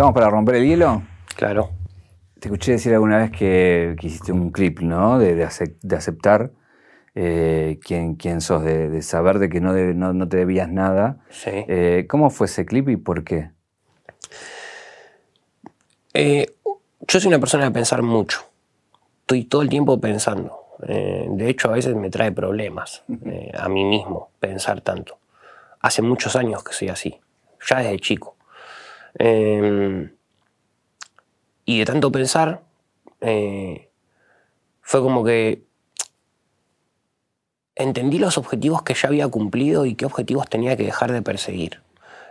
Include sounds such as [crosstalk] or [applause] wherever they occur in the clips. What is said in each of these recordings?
¿Estamos para romper el hielo? Claro. Te escuché decir alguna vez que, hiciste un clip, ¿no? De, aceptar eh, quién, quién, sos, de, saber de que no, no, te debías nada. Sí. Eh, ¿Cómo fue ese clip y por qué? Eh, yo soy una persona de pensar mucho. Estoy todo el tiempo pensando. de hecho, a veces me trae problemas a mí mismo pensar tanto. Hace muchos años que soy así, ya desde chico. Em, y de tanto pensar, eh, fue como que entendí los objetivos que ya había cumplido y qué objetivos tenía que dejar de perseguir.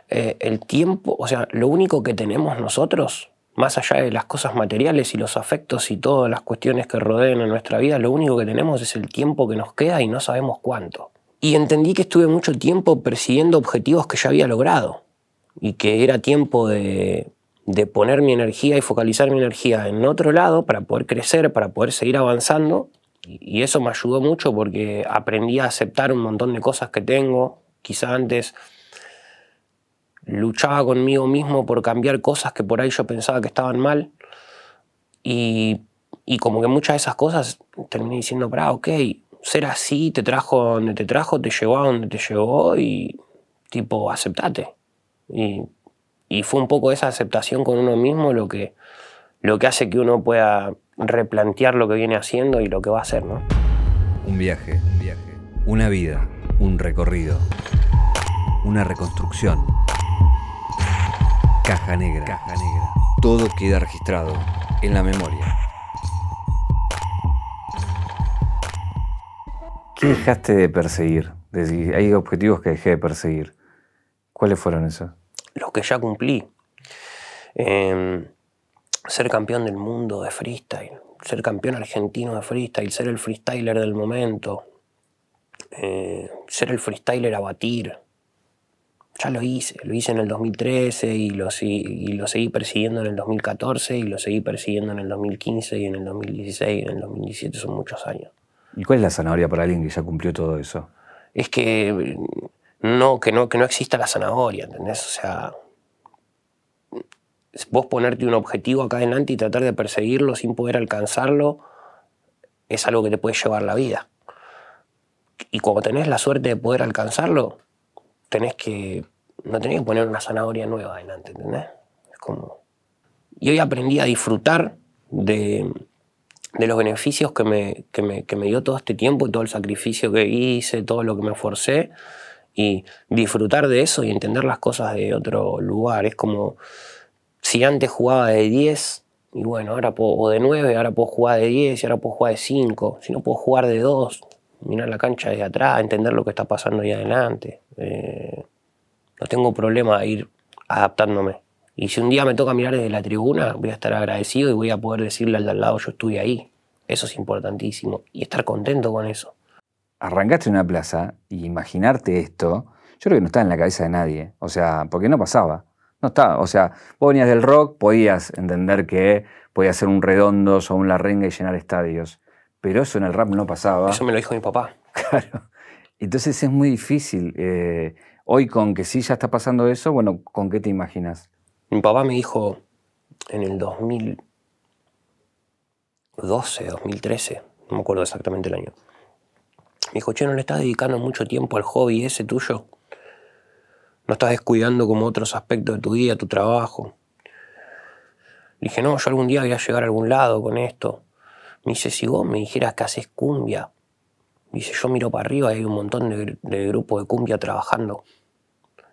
Eh, el tiempo, o sea, lo único que tenemos nosotros, más allá de las cosas materiales y los afectos y todas las cuestiones que rodean a nuestra vida, lo único que tenemos es el tiempo que nos queda y no sabemos cuánto. Y entendí que estuve mucho tiempo persiguiendo objetivos que ya había logrado y que era tiempo de, poner mi energía y focalizar mi energía en otro lado para poder crecer, para poder seguir avanzando. Y eso me ayudó mucho porque aprendí a aceptar un montón de cosas que tengo. Quizá antes luchaba conmigo mismo por cambiar cosas que por ahí yo pensaba que estaban mal. Y, como que muchas de esas cosas terminé diciendo, para, ok, ser así te trajo donde te trajo, te llevó a donde te llevó y tipo, aceptate. Y, fue un poco esa aceptación con uno mismo lo que, lo que hace que uno pueda replantear lo que viene haciendo y lo que va a hacer, ¿no? Un viaje, un viaje, una vida, un recorrido, una reconstrucción. Caja negra, caja negra. Todo queda registrado en la memoria. ¿Qué dejaste de perseguir? hay objetivos que dejé de perseguir. ¿Cuáles fueron esos? Los que ya cumplí. Em, ser campeón del mundo de freestyle, ser campeón argentino de freestyle, ser el freestyler del momento, eh, ser el freestyler a batir. Ya lo hice, lo hice en el 2013 y lo, y lo seguí persiguiendo en el 2014 y lo seguí persiguiendo en el 2015 y en el 2016 y en el 2017, son muchos años. ¿Y cuál es la zanahoria para alguien que ya cumplió todo eso? Es que no, que no, que no exista la zanahoria, ¿entendés? O sea, vos ponerte un objetivo acá adelante y tratar de perseguirlo sin poder alcanzarlo es algo que te puede llevar la vida. Y cuando tenés la suerte de poder alcanzarlo, tenés que, no tenés que poner una zanahoria nueva adelante, ¿entendés? Es como... Y hoy aprendí a disfrutar de, los beneficios que me, que me, que me dio todo este tiempo y todo el sacrificio que hice, todo lo que me esforcé y disfrutar de eso y entender las cosas de otro lugar. Es como si antes jugaba de 10 y bueno, ahora puedo, o de 9, ahora puedo jugar de 10 y ahora puedo jugar de 5. Si no puedo jugar de 2, mirar la cancha desde atrás, entender lo que está pasando ahí adelante. Eh, no tengo problema de ir adaptándome. Y si un día me toca mirar desde la tribuna, voy a estar agradecido y voy a poder decirle al de al lado, yo estuve ahí. Eso es importantísimo. Y estar contento con eso arrancaste en una plaza y imaginarte esto, yo creo que no está en la cabeza de nadie. O sea, porque no pasaba. No estaba. O sea, vos venías del rock, podías entender que podías hacer un redondo o un la renga y llenar estadios. Pero eso en el rap no pasaba. Eso me lo dijo mi papá. [laughs] Claro. Entonces es muy difícil. Eh, hoy con que sí ya está pasando eso, bueno, ¿con qué te imaginas? Mi papá me dijo en el 2012, 2013, no me acuerdo exactamente el año me dijo, che, ¿no le estás dedicando mucho tiempo al hobby ese tuyo? ¿No estás descuidando como otros aspectos de tu vida, tu trabajo? Le dije, no, yo algún día voy a llegar a algún lado con esto. Me dice, si vos me dijeras que haces cumbia, dice, yo miro para arriba y hay un montón de, de grupos de cumbia trabajando.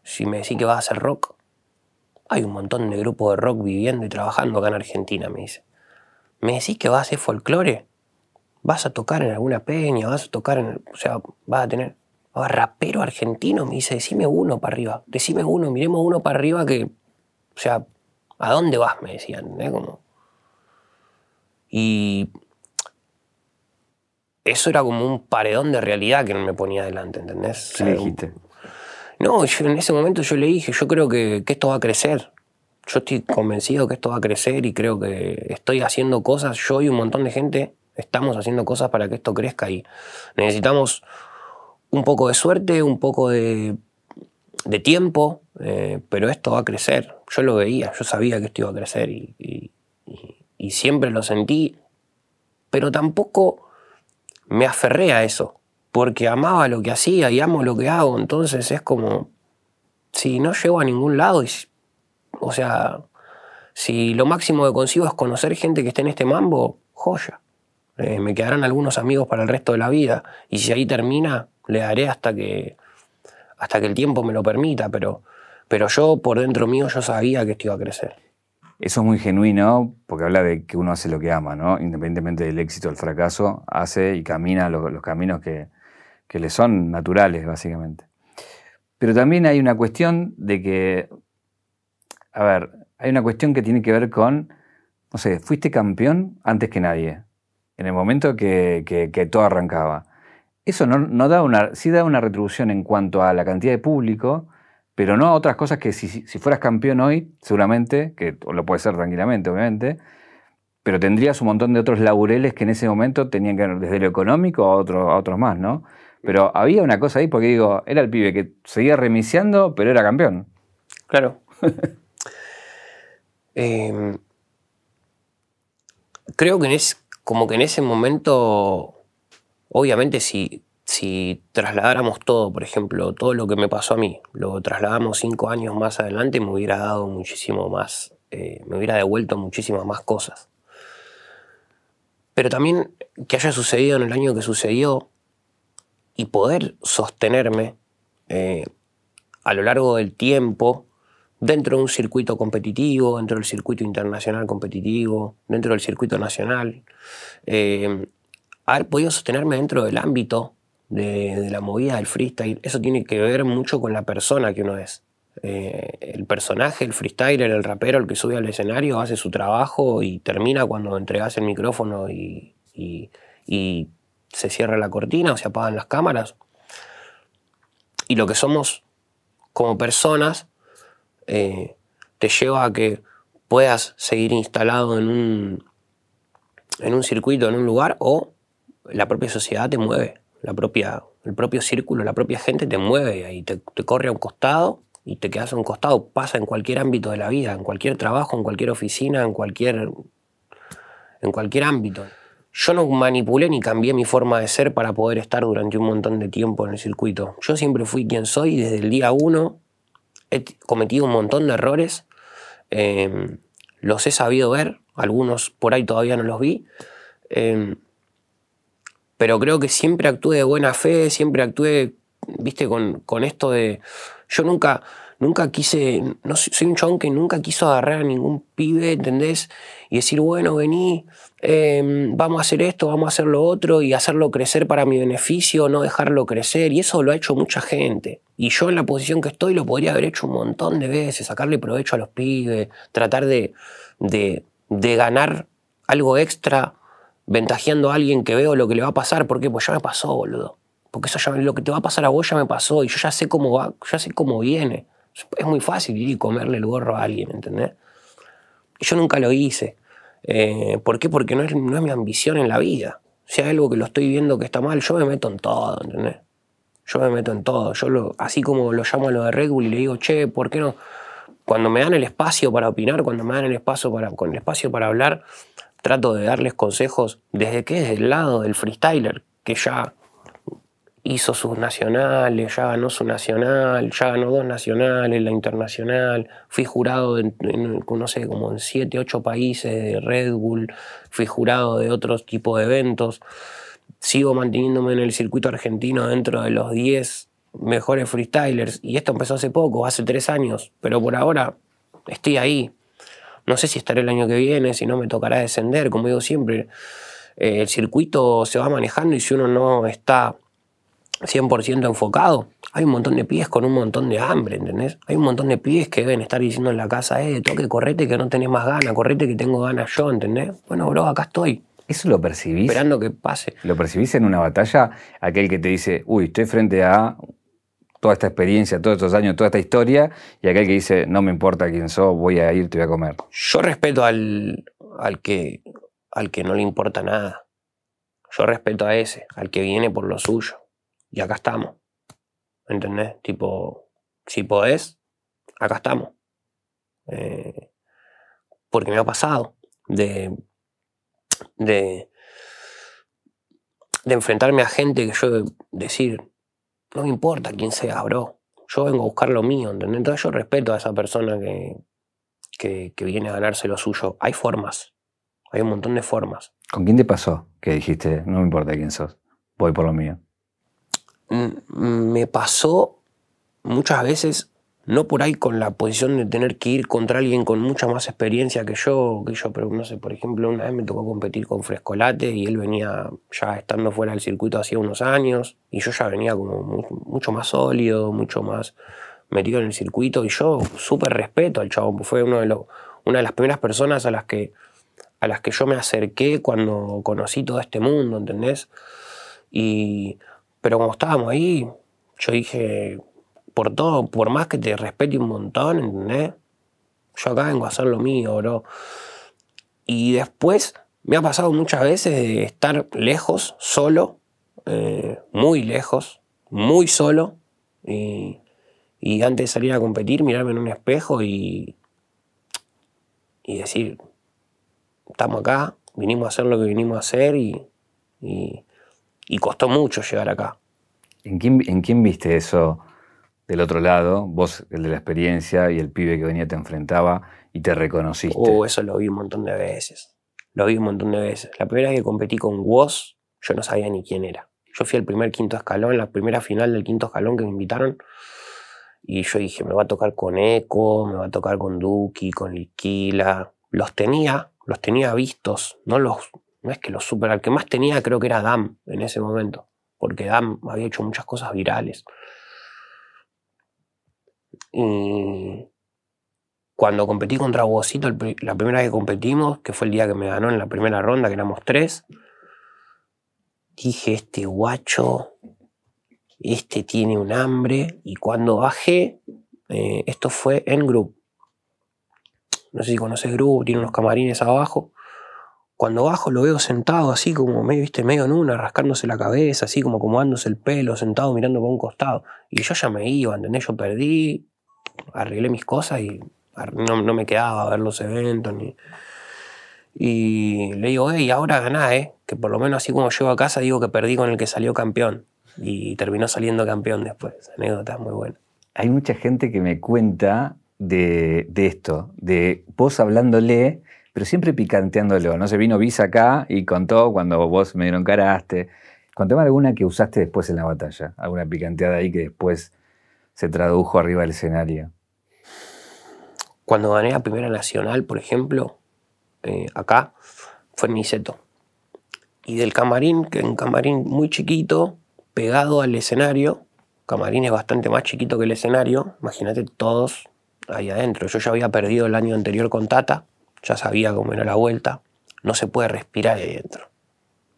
Si me decís que vas a hacer rock, hay un montón de grupos de rock viviendo y trabajando acá en Argentina, me dice. ¿Me decís que vas a hacer folclore? Vas a tocar en alguna peña, vas a tocar en, o sea, vas a tener, a rapero argentino, me dice, decime uno para arriba, decime uno, miremos uno para arriba que, o sea, ¿a dónde vas? Me decían, ¿eh? Como, y eso era como un paredón de realidad que no me ponía adelante, ¿entendés? ¿Qué dijiste? No, en ese momento yo le dije, yo creo que, que, esto va a crecer. Yo estoy convencido que esto va a crecer y creo que estoy haciendo cosas, yo y un montón de gente, Estamos haciendo cosas para que esto crezca y necesitamos un poco de suerte, un poco de, tiempo, eh, pero esto va a crecer. Yo lo veía, yo sabía que esto iba a crecer y, siempre lo sentí, pero tampoco me aferré a eso, porque amaba lo que hacía y amo lo que hago, entonces es como, si no llego a ningún lado, o sea, si lo máximo que consigo es conocer gente que esté en este mambo, joya. Eh, me quedarán algunos amigos para el resto de la vida. Y si ahí termina, le daré hasta que, hasta que el tiempo me lo permita. Pero, pero yo, por dentro mío, yo sabía que esto iba a crecer. Eso es muy genuino porque habla de que uno hace lo que ama, ¿no? Independientemente del éxito o el fracaso, hace y camina los, caminos que, que le son naturales, básicamente. Pero también hay una cuestión de que, a ver, hay una cuestión que tiene que ver con, no sé, fuiste campeón antes que nadie, en el momento que, que, todo arrancaba. Eso no, da una, sí da una retribución en cuanto a la cantidad de público, pero no a otras cosas que si, si fueras campeón hoy, seguramente, que lo puede ser tranquilamente, obviamente, pero tendrías un montón de otros laureles que en ese momento tenían que ver desde lo económico a, otro, a otros más, ¿no? Pero había una cosa ahí, porque digo, era el pibe que seguía remiciando, pero era campeón. Claro. [laughs] Em, creo que es como que en ese momento, obviamente si, si trasladáramos todo, por ejemplo, todo lo que me pasó a mí, lo trasladamos cinco años más adelante, me hubiera dado muchísimo más, eh, me hubiera devuelto muchísimas más cosas. Pero también que haya sucedido en el año que sucedió y poder sostenerme eh, a lo largo del tiempo dentro de un circuito competitivo, dentro del circuito internacional competitivo, dentro del circuito nacional. Eh, haber podido sostenerme dentro del ámbito de, la movida del freestyle, eso tiene que ver mucho con la persona que uno es. Eh, el personaje, el freestyler, el rapero, el que sube al escenario, hace su trabajo y termina cuando entregas el micrófono y, y se cierra la cortina o se apagan las cámaras. Y lo que somos como personas eh, te lleva a que puedas seguir instalado en un, en un circuito, en un lugar, o la propia sociedad te mueve, la propia, el propio círculo, la propia gente te mueve y te, te corre a un costado y te quedas a un costado. Pasa en cualquier ámbito de la vida, en cualquier trabajo, en cualquier oficina, en cualquier, en cualquier ámbito. Yo no manipulé ni cambié mi forma de ser para poder estar durante un montón de tiempo en el circuito. Yo siempre fui quien soy desde el día uno he cometido un montón de errores, em, los he sabido ver, algunos por ahí todavía no los vi, em, pero creo que siempre actué de buena fe, siempre actué, viste, con, con esto de... Yo nunca, nunca quise, no soy un chabón que nunca quiso agarrar a ningún pibe, ¿entendés? Y decir, bueno, vení, em, vamos a hacer esto, vamos a hacer lo otro y hacerlo crecer para mi beneficio, no dejarlo crecer. Y eso lo ha hecho mucha gente. Y yo en la posición que estoy lo podría haber hecho un montón de veces, sacarle provecho a los pibes, tratar de, de, ganar algo extra ventajeando a alguien que veo lo que le va a pasar. ¿Por qué? Pues ya me pasó, boludo. Porque eso ya, lo que te va a pasar a vos ya me pasó y yo ya sé cómo va, ya sé cómo viene. Es muy fácil ir y comerle el gorro a alguien, ¿entendés? Yo nunca lo hice. Eh, ¿Por qué? Porque no es, no es mi ambición en la vida. Si hay algo que lo estoy viendo que está mal, yo me meto en todo, ¿entendés? Yo me meto en todo. Yo lo, así como lo llamo a lo de Red Bull y le digo, che, ¿por qué no? Cuando me dan el espacio para opinar, cuando me dan el espacio para, con el espacio para hablar, trato de darles consejos desde que es el lado del freestyler, que ya hizo sus nacionales, ya ganó su nacional, ya ganó dos nacionales, la internacional, fui jurado en, no sé, como en siete, ocho países de Red Bull, fui jurado de otros tipos de eventos, sigo manteniéndome en el circuito argentino dentro de los 10 mejores freestylers, y esto empezó hace poco, hace tres años, pero por ahora estoy ahí. No sé si estaré el año que viene, si no me tocará descender, como digo siempre. Eh, el circuito se va manejando y si uno no está 100% enfocado, hay un montón de pies con un montón de hambre, ¿entendés? Hay un montón de pies que deben estar diciendo en la casa, eh, toque, correte que no tenés más ganas, correte que tengo ganas yo, ¿entendés? Bueno, bro, acá estoy. ¿Eso lo percibís? Esperando que pase. ¿Lo percibís en una batalla? Aquel que te dice, uy, estoy frente a toda esta experiencia, todos estos años, toda esta historia, y aquel que dice, no me importa quién sos, voy a ir, te voy a comer. Yo respeto al, al, que, al que no le importa nada. Yo respeto a ese, al que viene por lo suyo y acá estamos. ¿Entendés? Tipo, si podés, acá estamos. Eh, porque me ha pasado de, de, de enfrentarme a gente que yo decir, no me importa quién sea, bro. Yo vengo a buscar lo mío, ¿entendés? Entonces yo respeto a esa persona que, que, que viene a ganarse lo suyo. Hay formas, hay un montón de formas. ¿Con quién te pasó que dijiste, no me importa quién sos, voy por lo mío? Me pasó muchas veces, no por ahí con la posición de tener que ir contra alguien con mucha más experiencia que yo, que yo, pero no sé, por ejemplo, una vez me tocó competir con Frescolate y él venía ya estando fuera del circuito hacía unos años y yo ya venía como mu- mucho más sólido, mucho más metido en el circuito y yo súper respeto al chabón, fue uno de los, una de las primeras personas a las que a las que yo me acerqué cuando conocí todo este mundo, ¿entendés? Y, pero como estábamos ahí, yo dije, por todo, por más que te respete un montón, ¿entendés? Yo acá vengo a hacer lo mío, bro. Y después me ha pasado muchas veces de estar lejos, solo, eh, muy lejos, muy solo, y, antes de salir a competir, mirarme en un espejo y, y decir, estamos acá, vinimos a hacer lo que vinimos a hacer y, y costó mucho llegar acá. ¿En quién, ¿En quién viste eso del otro lado? Vos, el de la experiencia y el pibe que venía te enfrentaba y te reconociste. Oh, eso lo vi un montón de veces. Lo vi un montón de veces. La primera vez que competí con Woz, yo no sabía ni quién era. Yo fui al primer quinto escalón, la primera final del quinto escalón que me invitaron. Y yo dije, me va a tocar con Eco, me va a tocar con Duki, con Liquila. Los tenía, los tenía vistos. No los, no es que los super. Al que más tenía creo que era Dam en ese momento. Porque Dam había hecho muchas cosas virales. Y cuando competí contra Bocito, el la primera vez que competimos, que fue el día que me ganó en la primera ronda, que éramos tres, dije, este guacho, este tiene un hambre. Y cuando bajé, eh, esto fue en Group. No sé si conoces Group, tiene unos camarines abajo. Cuando bajo lo veo sentado así como medio, viste, medio en una, rascándose la cabeza, así como acomodándose el pelo, sentado mirando por un costado. Y yo ya me iba, ¿entendés? Yo perdí, arreglé mis cosas y no, no me quedaba a ver los eventos. Ni... Y le digo, hey, ahora ganá, ¿eh? Que por lo menos así como llego a casa digo que perdí con el que salió campeón. Y terminó saliendo campeón después. Anécdota muy buena. Hay mucha gente que me cuenta de, de esto, de vos hablándole, pero siempre picanteándolo. No se vino Visa acá y contó cuando vos me dieron caraste. Contame alguna que usaste después en la batalla, alguna picanteada ahí que después se tradujo arriba del escenario. Cuando gané la primera nacional, por ejemplo, eh, acá, fue en Niceto. Y del camarín, que un camarín muy chiquito, pegado al escenario, camarín es bastante más chiquito que el escenario, imagínate todos ahí adentro. Yo ya había perdido el año anterior con Tata, ya sabía cómo era la vuelta, no se puede respirar ahí adentro.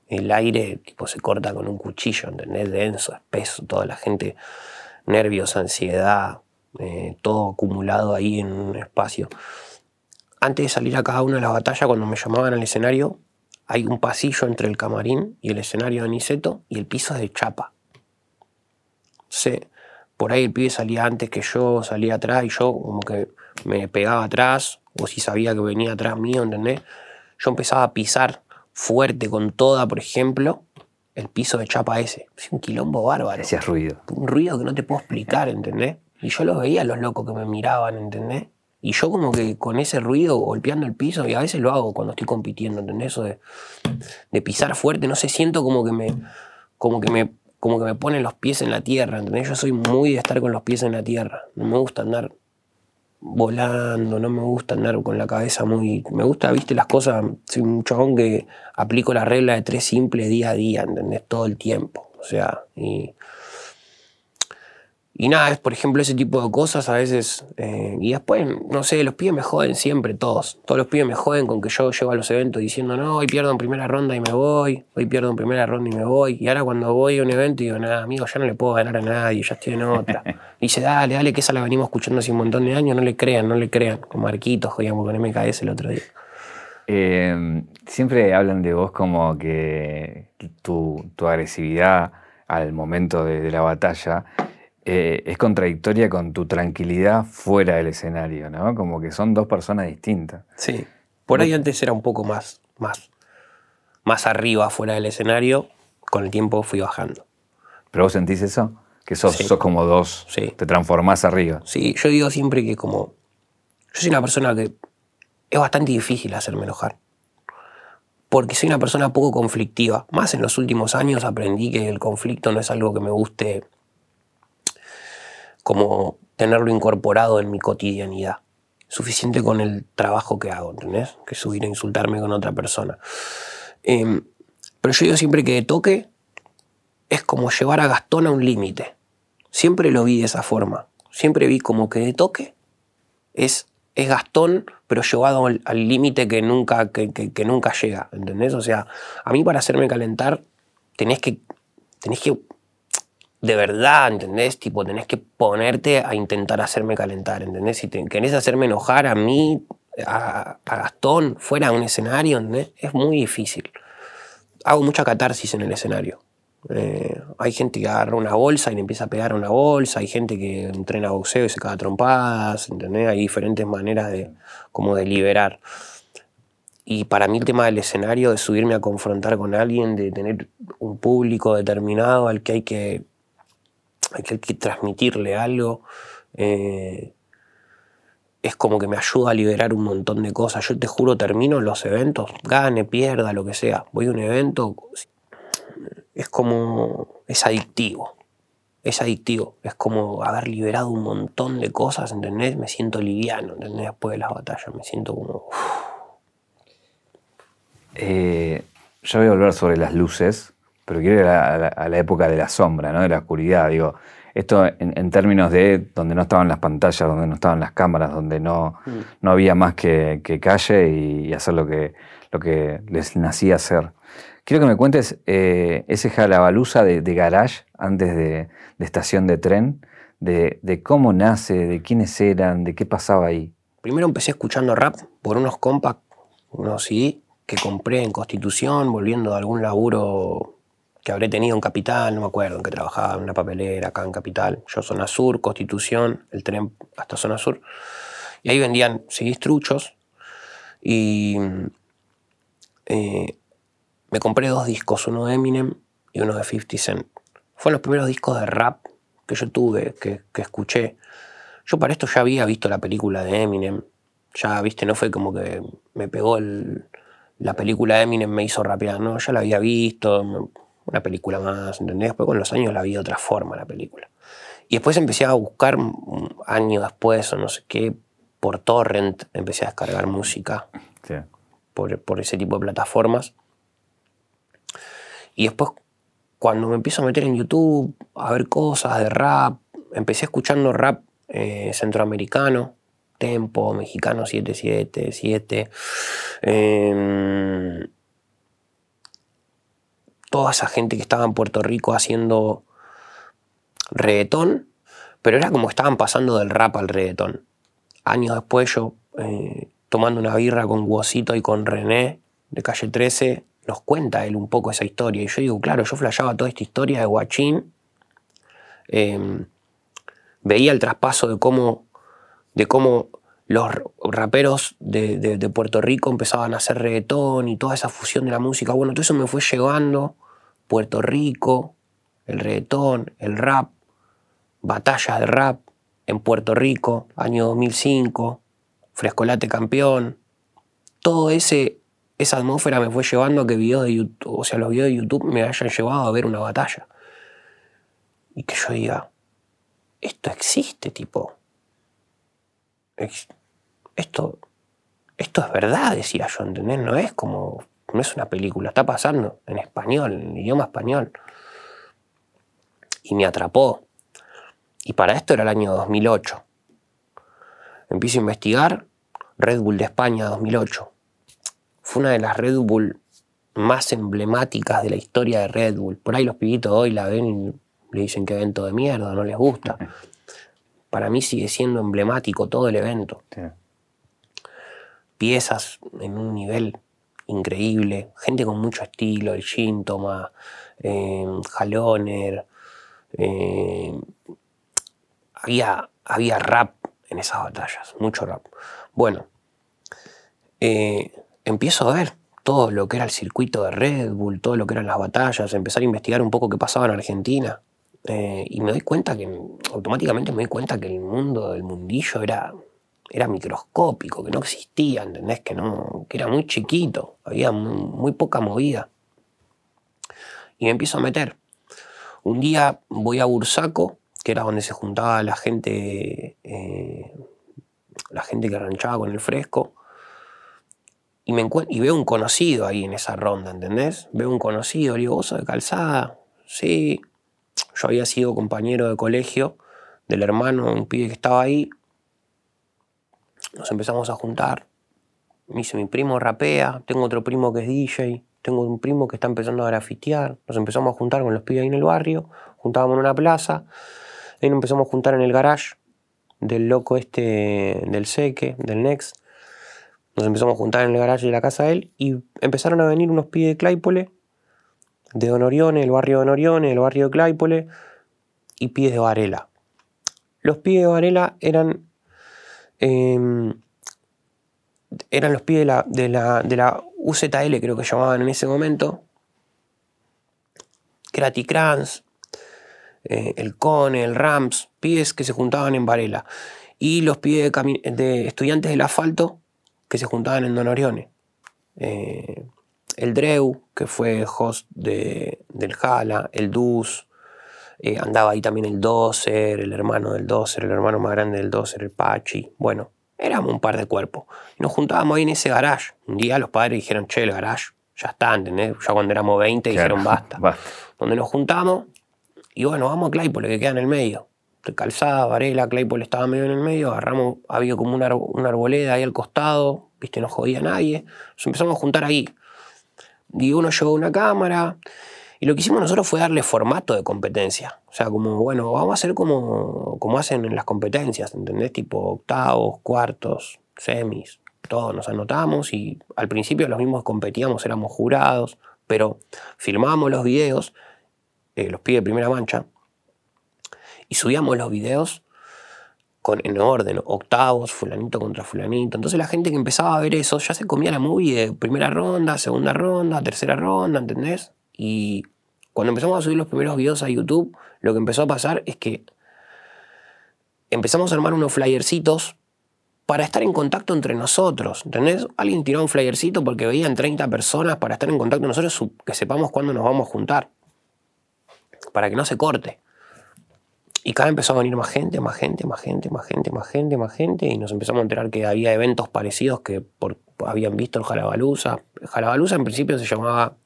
El aire tipo se corta con un cuchillo, ¿entendés? Denso, espeso, toda la gente, nervios, ansiedad, eh, todo acumulado ahí en un espacio. Antes de salir a cada una de las batallas, cuando me llamaban al escenario, hay un pasillo entre el camarín y el escenario de Niceto y el piso es de chapa. Sí, por ahí el pibe salía antes que yo, salía atrás y yo como que me pegaba atrás, o si sabía que venía atrás mío, ¿entendés? Yo empezaba a pisar fuerte con toda, por ejemplo, el piso de chapa ese. Es un quilombo bárbaro Hacías ruido. un ruido que no te puedo explicar, [laughs] ¿entendés? Y yo los veía a los locos que me miraban, ¿entendés? Y yo como que con ese ruido golpeando el piso, y a veces lo hago cuando estoy compitiendo, ¿entendés? Eso de, de pisar fuerte, no sé, siento como que me, como que me, como que me ponen los pies en la tierra, ¿entendés? Yo soy muy de estar con los pies en la tierra. No me gusta andar volando, no me gusta andar con la cabeza muy... Me gusta, viste, las cosas, soy un chabón que aplico la regla de tres simples día a día, ¿entendés? Todo el tiempo. O sea, y... Y nada, es por ejemplo ese tipo de cosas a veces. eh, y después, no sé, los pibes me joden siempre, todos. Todos los pibes me joden con que yo llego a los eventos diciendo, no, hoy pierdo en primera ronda y me voy, hoy pierdo en primera ronda y me voy. Y ahora cuando voy a un evento digo, nada, amigo, ya no le puedo ganar a nadie, ya estoy en otra. Y [laughs] dice, dale, dale, que esa la venimos escuchando hace un montón de años, no le crean, no le crean. Con Marquitos, jodíamos con MKS el otro día. Eh, siempre hablan de vos como que tu, tu agresividad al momento de, de la batalla eh, es contradictoria con tu tranquilidad fuera del escenario, ¿no? Como que son dos personas distintas. Sí. Por ahí antes era un poco más, más, más arriba fuera del escenario. Con el tiempo fui bajando. ¿Pero vos sentís eso? Que sos, Sí. sos como dos, Sí. te transformás arriba. Sí, yo digo siempre que como... Yo soy una persona que es bastante difícil hacerme enojar. Porque soy una persona poco conflictiva. Más en los últimos años aprendí que el conflicto no es algo que me guste como tenerlo incorporado en mi cotidianidad. Suficiente con el trabajo que hago, ¿entendés? Que subir a insultarme con otra persona. Em, pero yo digo siempre que de toque es como llevar a Gastón a un límite. Siempre lo vi de esa forma. Siempre vi como que de toque es, es Gastón, pero llevado al límite que nunca, que, que- que nunca llega. ¿Entendés? O sea, a mí para hacerme calentar tenés que, tenés que de verdad, ¿entendés? Tipo, tenés que ponerte a intentar hacerme calentar, ¿entendés? Si querés hacerme enojar a mí, a, Gastón, fuera de un escenario, ¿entendés? Es muy difícil. Hago mucha catarsis en el escenario. Eh, hay gente que agarra una bolsa y le empieza a pegar a una bolsa, hay gente que entrena boxeo y se caga trompadas, ¿entendés? Hay diferentes maneras de, como de liberar. Y para mí el tema del escenario, de subirme a confrontar con alguien, de tener un público determinado al que hay que, hay que transmitirle algo, eh, es como que me ayuda a liberar un montón de cosas. Yo te juro, termino los eventos, gane, pierda, lo que sea. Voy a un evento, es como, es adictivo. Es adictivo, es como haber liberado un montón de cosas, ¿entendés? Me siento liviano, ¿entendés? Después de las batallas, me siento como... Eh, yo voy a volver sobre las luces, pero quiero ir a la, a época de la sombra, ¿no? de la oscuridad. Digo, esto en, en términos de donde no estaban las pantallas, donde no estaban las cámaras, donde no, no había más que, que calle y, hacer lo que, lo que les nacía hacer. Quiero que me cuentes eh, ese jalabaluza de, de garage antes de, de estación de tren, de, de cómo nace, de quiénes eran, de qué pasaba ahí. Primero empecé escuchando rap por unos compact, unos CD que compré en Constitución, volviendo de algún laburo que habré tenido en Capital, no me acuerdo, en que trabajaba en una papelera acá en Capital. Yo zona sur, Constitución, el tren hasta zona sur. Y ahí vendían CDs truchos y eh, me compré dos discos, uno de Eminem y uno de 50 Cent. Fueron los primeros discos de rap que yo tuve, que, que escuché. Yo para esto ya había visto la película de Eminem. Ya, viste, no fue como que me pegó el- la película de Eminem, me hizo rapear, no, ya la había visto, una película más, ¿entendés? Después con los años la vi de otra forma la película. Y después empecé a buscar, un año después o no sé qué, por torrent, empecé a descargar música Sí. por, por ese tipo de plataformas. Y después, cuando me empiezo a meter en YouTube, a ver cosas de rap, empecé escuchando rap eh, centroamericano, Tempo, Mexicano 777, em, toda esa gente que estaba en Puerto Rico haciendo reggaetón, pero era como estaban pasando del rap al reggaetón. Años después yo, eh, tomando una birra con Guosito y con René de Calle 13, nos cuenta él un poco esa historia. Y yo digo, claro, yo flasheaba toda esta historia de Guachín, eh, veía el traspaso de cómo, de cómo los raperos de, Puerto Rico empezaban a hacer reggaetón y toda esa fusión de la música. Bueno, todo eso me fue llevando Puerto Rico, el reggaetón, el rap, batallas de rap en Puerto Rico, año 2005, Frescolate campeón. Todo ese esa atmósfera me fue llevando a que videos de YouTube, o sea, los videos de YouTube me hayan llevado a ver una batalla. Y que yo diga, esto existe, tipo. Esto, esto es verdad, decía yo, ¿entendés? No es como, no es una película, está pasando en español, en idioma español. Y me atrapó. Y para esto era el año 2008. Empiezo a investigar Red Bull de España 2008. Fue una de las Red Bull más emblemáticas de la historia de Red Bull. Por ahí los pibitos hoy la ven y le dicen que evento de mierda, no les gusta. Para mí sigue siendo emblemático todo el evento. Sí. Piezas en un nivel increíble, gente con mucho estilo, el Síntoma, eh, Haloner, eh, había, había rap en esas batallas, mucho rap. Bueno, eh, empiezo a ver todo lo que era el circuito de Red Bull, todo lo que eran las batallas, empezar a investigar un poco qué pasaba en Argentina. Eh, y me doy cuenta que, automáticamente me doy cuenta que el mundo del mundillo era, era microscópico, que no existía, ¿entendés? Que, no, que era muy chiquito, había muy, poca movida. Y me empiezo a meter. Un día voy a Bursaco, que era donde se juntaba la gente, eh, la gente que ranchaba con el fresco, y, me y veo un conocido ahí en esa ronda, ¿entendés? Veo un conocido, digo, ¿vos de calzada? Sí. Yo había sido compañero de colegio del hermano, un pibe que estaba ahí. Nos empezamos a juntar. Mi primo rapea, tengo otro primo que es DJ, tengo un primo que está empezando a grafitear. Nos empezamos a juntar con los pibes ahí en el barrio, juntábamos en una plaza. Ahí nos empezamos a juntar en el garage del loco este, del Seque, del Next. Nos empezamos a juntar en el garaje de la casa de él y empezaron a venir unos pibes de Claypole, de Don Orione, el barrio de Don Orione, el barrio de Claypole, y pibes de Varela. Los pibes de Varela eran, em, eran los pibes de la, de, la, de la UZL, creo que llamaban en ese momento, T-Crans, eh, el Cone, el Rams, pibes que se juntaban en Varela. Y los pibes de estudiantes del asfalto, que se juntaban en Don Orione. Eh, el Dreu, que fue host de, del Jala, el Dus, eh, andaba ahí también el Doser, el hermano del Doser, el hermano más grande del Doser, el Pachi. Bueno, éramos un par de cuerpos. nos juntábamos ahí en ese garage. Un día los padres dijeron, che, el garage, ya está, ¿entendés? Ya cuando éramos 20 dijeron, [laughs] basta. Donde nos juntamos, y bueno, vamos a Claypole, que queda en el medio. Calzada, Varela, Claypole estaba medio en el medio, agarramos, había como una, una arboleda ahí al costado, viste, no jodía a nadie. Nos empezamos a juntar ahí. Y uno llevó una cámara. Y lo que hicimos nosotros fue darle formato de competencia. O sea, como, bueno, vamos a hacer como, como hacen en las competencias, ¿entendés? Tipo octavos, cuartos, semis, todos nos anotamos y al principio los mismos competíamos, éramos jurados, pero filmábamos los videos, eh, los pibes de primera mancha, y subíamos los videos con, en orden, octavos, fulanito contra fulanito. Entonces la gente que empezaba a ver eso ya se comía la movie de primera ronda, segunda ronda, tercera ronda, ¿entendés? Y cuando empezamos a subir los primeros videos a YouTube, lo que empezó a pasar es que empezamos a armar unos flyercitos para estar en contacto entre nosotros, ¿entendés? Alguien tiró un flyercito porque veían 30 personas para estar en contacto nosotros, que sepamos cuándo nos vamos a juntar, para que no se corte. Y cada vez empezó a venir más gente, más gente, más gente, más gente, más gente, más gente, y nos empezamos a enterar que había eventos parecidos que habían visto el Jalabaluza. Jalabaluza en principio se llamaba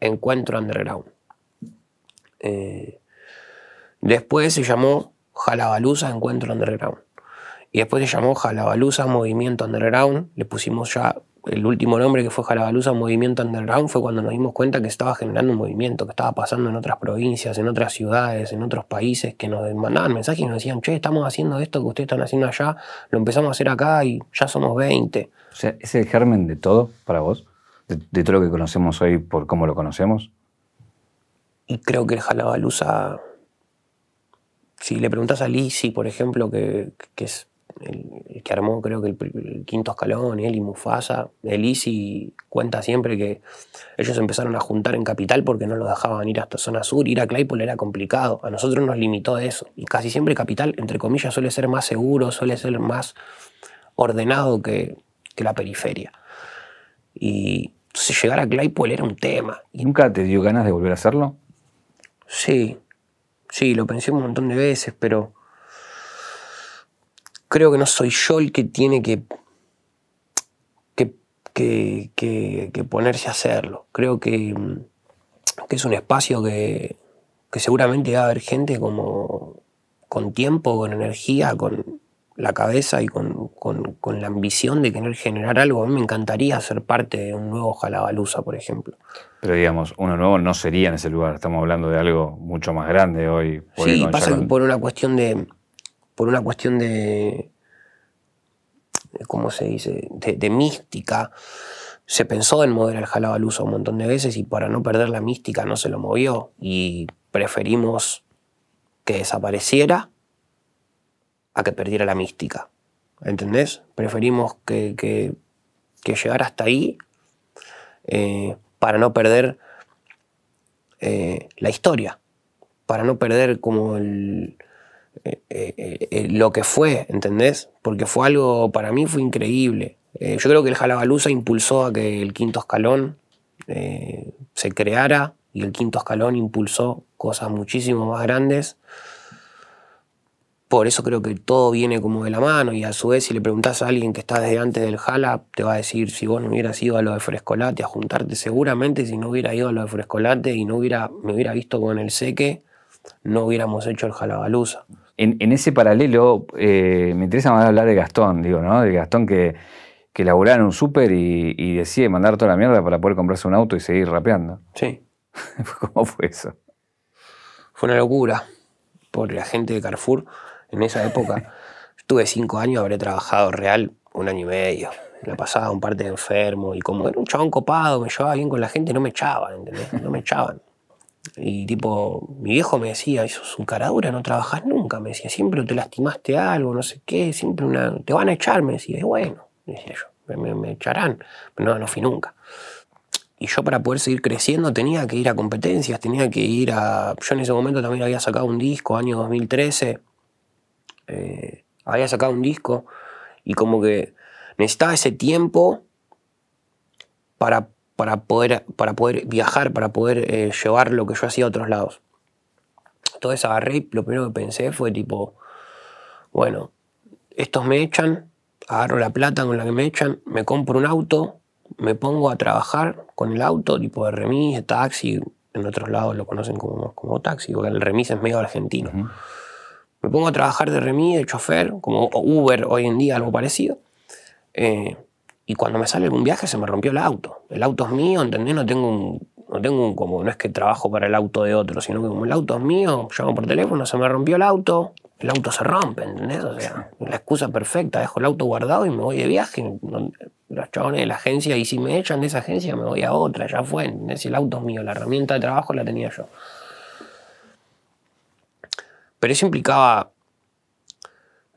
Encuentro Underground. Eh, después se llamó Jalabaluza Encuentro Underground. Y después se llamó Jalabaluza Movimiento Underground. Le pusimos ya el último nombre que fue Jalabaluza Movimiento Underground fue cuando nos dimos cuenta que estaba generando un movimiento, que estaba pasando en otras provincias, en otras ciudades, en otros países, que nos mandaban mensajes y nos decían, che, estamos haciendo esto que ustedes están haciendo allá, lo empezamos a hacer acá y ya somos 20. O sea, ¿es el germen de todo para vos? ¿De, todo lo que conocemos hoy por cómo lo conocemos? Y creo que el Jalabaluza, si le preguntas a Lizzie, por ejemplo, que, que es el, que armó creo que el, quinto escalón, él y Mufasa, Elisi cuenta siempre que ellos empezaron a juntar en Capital porque no lo dejaban ir hasta zona sur, ir a Claypole era complicado, a nosotros nos limitó eso, y casi siempre Capital, entre comillas, suele ser más seguro, suele ser más ordenado que, que la periferia. Y entonces llegar a Claypole era un tema. ¿Y nunca te dio ganas de volver a hacerlo? Sí, sí, lo pensé un montón de veces, pero creo que no soy yo el que tiene que, que, ponerse a hacerlo. Creo que, es un espacio que, seguramente va a haber gente como con tiempo, con energía, con la cabeza y con, la ambición de querer generar algo. A mí me encantaría ser parte de un nuevo Jalabaluza, por ejemplo. Pero digamos, uno nuevo no sería en ese lugar. Estamos hablando de algo mucho más grande hoy. Sí, pasa por una cuestión de, por una cuestión de, ¿cómo se dice?, de, mística. Se pensó en mover al Jalabaluza un montón de veces y para no perder la mística no se lo movió y preferimos que desapareciera a que perdiera la mística. ¿Entendés? Preferimos que, que, llegar hasta ahí eh, para no perder eh, la historia, para no perder como el, eh, lo que fue, ¿entendés? Porque fue algo, para mí fue increíble. yo creo que el Jalabalusa impulsó a que el quinto escalón se creara y el quinto escalón impulsó cosas muchísimo más grandes. Por eso creo que todo viene como de la mano y a su vez si le preguntás a alguien que está desde antes del Jala, te va a decir si vos no hubieras ido a lo de Frescolate a juntarte, seguramente si no hubiera ido a lo de Frescolate y no hubiera, me hubiera visto con el Seque, no hubiéramos hecho el Jalabalusa. En, en ese paralelo, eh, me interesa más hablar de Gastón, digo, ¿no? De Gastón que, que laburaba en un súper y, y decide mandar toda la mierda para poder comprarse un auto y seguir rapeando. Sí. [laughs] ¿Cómo fue eso? Fue una locura. Por la gente de Carrefour en esa época. [laughs] Estuve cinco años, habré trabajado real un año y medio. Me pasaba un parte de enfermo y como era un chabón copado, me llevaba bien con la gente, no me echaban, ¿entendés? No me echaban. Y tipo, mi viejo me decía, eso es un caradura, no trabajas nunca, me decía, siempre te lastimaste algo, no sé qué, siempre una... te van a echar, me decía, y bueno, decía yo, me, me echarán, pero no, no fui nunca. Y yo para poder seguir creciendo tenía que ir a competencias, tenía que ir a... Yo en ese momento también había sacado un disco, año 2013, eh, había sacado un disco y como que necesitaba ese tiempo para, para, poder, para poder viajar, para poder eh, llevar lo que yo hacía a otros lados. Entonces agarré y lo primero que pensé fue tipo, bueno, estos me echan, agarro la plata con la que me echan, me compro un auto, me pongo a trabajar con el auto, tipo de remis, de taxi, en otros lados lo conocen como, como taxi, porque el remis es medio argentino. Me pongo a trabajar de remis, de chofer, como Uber hoy en día, algo parecido. Eh, y cuando me sale algún viaje se me rompió el auto. El auto es mío, ¿entendés? No tengo un, no tengo un, como, no es que trabajo para el auto de otro, sino que como el auto es mío, llamo por teléfono, se me rompió el auto, el auto se rompe, ¿entendés? O sea, la excusa perfecta, dejo el auto guardado y me voy de viaje. Los chabones de la agencia, y si me echan de esa agencia, me voy a otra, ya fue, ¿entendés? el auto es mío, la herramienta de trabajo la tenía yo. Pero eso implicaba.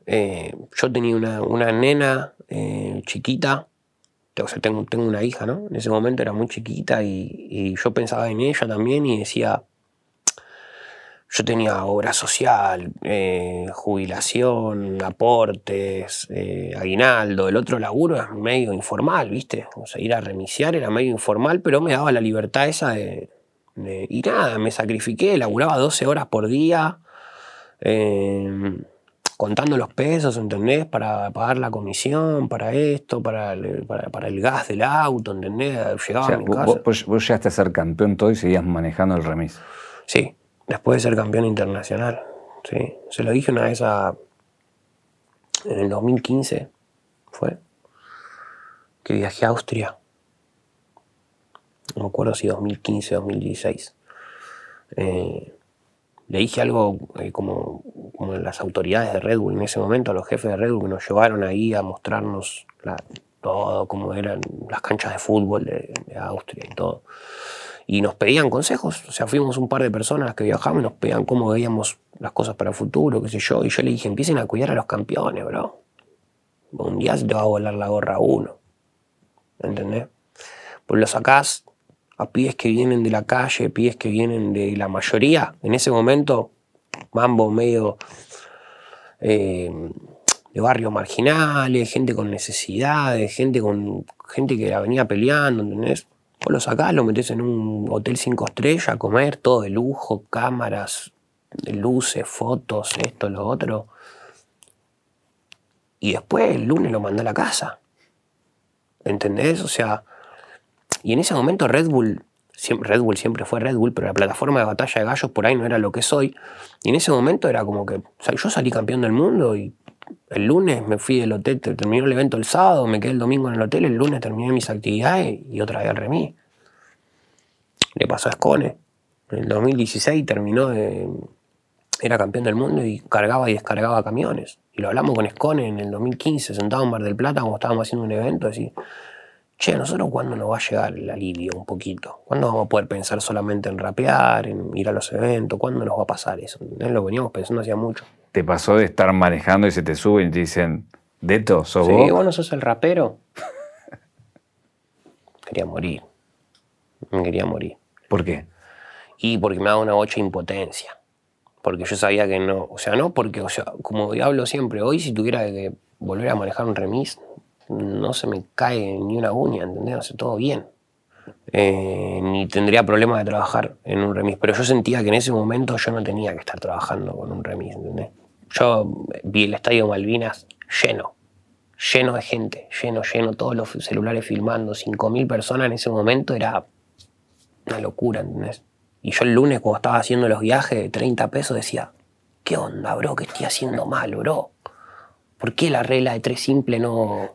Eh, yo tenía una, nena eh, chiquita, o sea, tengo, tengo, una hija, ¿no? En ese momento era muy chiquita y, yo pensaba en ella también y decía. Yo tenía obra social, eh, jubilación, aportes, aguinaldo. El otro laburo es medio informal, ¿viste? O sea, ir a remiciar era medio informal, pero me daba la libertad esa de, de y nada, me sacrifiqué, laburaba 12 horas por día, Em, contando los pesos, ¿entendés? Para pagar la comisión, para esto, para el, para, el gas del auto, ¿entendés? Llegaba a mi casa. Vos, vos, llegaste a ser campeón todo y seguías manejando el remis. Sí, después de ser campeón internacional. Sí, se lo dije una vez a. En el 2015 fue. Que viajé a Austria. No me acuerdo si 2015 o 2016. Eh, le dije algo eh, como, las autoridades de Red Bull en ese momento, a los jefes de Red Bull que nos llevaron ahí a mostrarnos todo, cómo eran las canchas de fútbol de, Austria y todo. Y nos pedían consejos, o sea, fuimos un par de personas que viajamos y nos pedían cómo veíamos las cosas para el futuro, qué sé yo. Y yo le dije, empiecen a cuidar a los campeones, bro. Un día se te va a volar la gorra a uno. ¿Entendés? Pues lo sacás a pies que vienen de la calle, pies que vienen de la mayoría. En ese momento, mambo medio eh, de barrios marginales, gente con necesidades, gente, con, gente que la venía peleando, ¿entendés? Vos lo sacás, lo metés en un hotel cinco estrellas a comer, todo de lujo, cámaras, luces, fotos, esto, lo otro. Y después el lunes lo mandé a la casa. ¿Entendés? O sea, y en ese momento Red Bull, Red Bull siempre fue Red Bull, pero la plataforma de batalla de gallos por ahí no era lo que soy. Y en ese momento era como que, yo salí campeón del mundo y el lunes me fui del hotel, terminó el evento el sábado, me quedé el domingo en el hotel, el lunes terminé mis actividades y otra vez al remis. Le pasó a Scone. En el 2016 terminó de, era campeón del mundo y cargaba y descargaba camiones. Y lo hablamos con Scone en el 2015, sentado en Mar del Plata, como estábamos haciendo un evento, así che, nosotros cuándo nos va a llegar el alivio un poquito? ¿Cuándo vamos a poder pensar solamente en rapear, en ir a los eventos? ¿Cuándo nos va a pasar eso? Lo veníamos pensando hacía mucho. ¿Te pasó de estar manejando y se te suben y te dicen, Deto, sos Sí, vos? vos no sos el rapero. [laughs] quería morir. Me quería morir. ¿Por qué? Y porque me daba una bocha de impotencia. Porque yo sabía que no. O sea, no porque, o sea, como hablo siempre, hoy si tuviera que volver a manejar un remis, no se me cae ni una uña, ¿entendés? O sea, todo bien. Eh, ni tendría problema de trabajar en un remis. Pero yo sentía que en ese momento yo no tenía que estar trabajando con un remis, ¿entendés? Yo vi el estadio Malvinas lleno, lleno de gente, lleno, lleno, todos los celulares filmando, 5.000 personas en ese momento era una locura, ¿entendés? Y yo el lunes cuando estaba haciendo los viajes de 30 pesos decía, ¿qué onda, bro? ¿Qué estoy haciendo mal, bro? ¿Por qué la regla de tres simple no,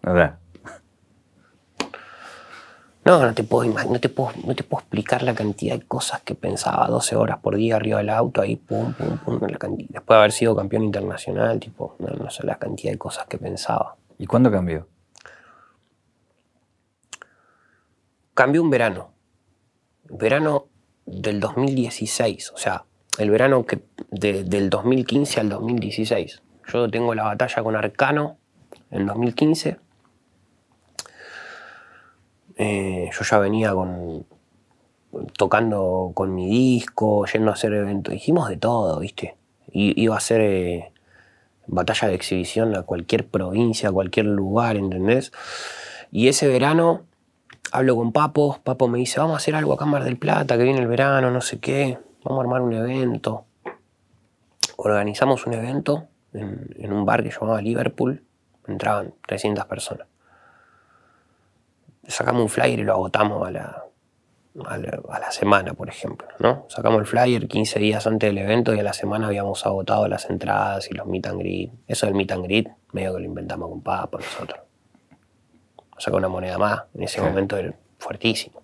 no, no te, puedo, no, te puedo, no te puedo explicar la cantidad de cosas que pensaba 12 horas por día arriba del auto, ahí pum, pum, pum. la Después de haber sido campeón internacional, tipo, no, no sé la cantidad de cosas que pensaba. ¿Y cuándo cambió? Cambió un verano. Verano del 2016, o sea, el verano que, de- del 2015 al 2016. Yo tengo la batalla con Arcano en 2015. Eh, yo ya venía con tocando con mi disco, yendo a hacer eventos. Hicimos de todo, ¿viste? Iba a ser eh, batalla de exhibición a cualquier provincia, a cualquier lugar, ¿entendés? Y ese verano hablo con Papo, Papo me dice, vamos a hacer algo acá en Mar del Plata, que viene el verano, no sé qué, vamos a armar un evento. Organizamos un evento en, en un bar que se llamaba Liverpool, entraban 300 personas. Sacamos un flyer y lo agotamos a la, a la, a la semana, por ejemplo, ¿no? Sacamos el flyer 15 días antes del evento y a la semana habíamos agotado las entradas y los meet and greet. Eso del meet and greet, medio que lo inventamos con Papo nosotros saca una moneda más. En ese momento era fuertísimo.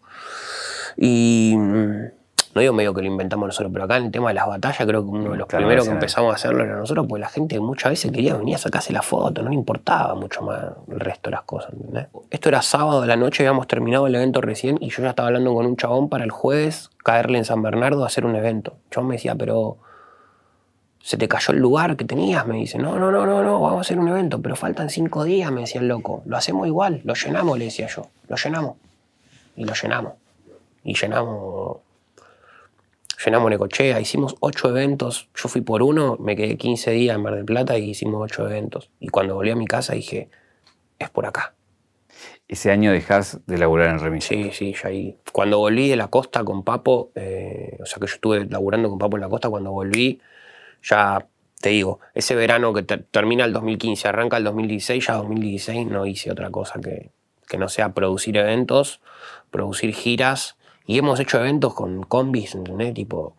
Y mm, no digo medio que lo inventamos nosotros, pero acá en el tema de las batallas, creo que uno de los Claro, primeros que empezamos a hacerlo era nosotros, porque la gente muchas veces quería venir a sacarse la foto, no le importaba mucho más el resto de las cosas. ¿entendés? Esto era sábado de la noche, habíamos terminado el evento recién y yo ya estaba hablando con un chabón para el jueves caerle en San Bernardo a hacer un evento. El chabón me decía, pero se te cayó el lugar que tenías, me dice. No, no, no, no, no, vamos a hacer un evento, pero faltan cinco días, me decía el loco. Lo hacemos igual, lo llenamos, le decía yo. Lo llenamos. Y lo llenamos. Y llenamos. Llenamos Necochea, hicimos ocho eventos. Yo fui por uno, me quedé 15 días en Mar del Plata y hicimos ocho eventos. Y cuando volví a mi casa dije, es por acá. Ese año dejás de laburar en remis. Sí, sí, ya ahí. Cuando volví de la costa con Papo, eh, o sea que yo estuve laburando con Papo en la costa, cuando volví, ya te digo, ese verano que ter- termina el 2015, arranca el 2016, ya 2016 no hice otra cosa que, que no sea producir eventos, producir giras. Y hemos hecho eventos con combis, ¿entendés? Tipo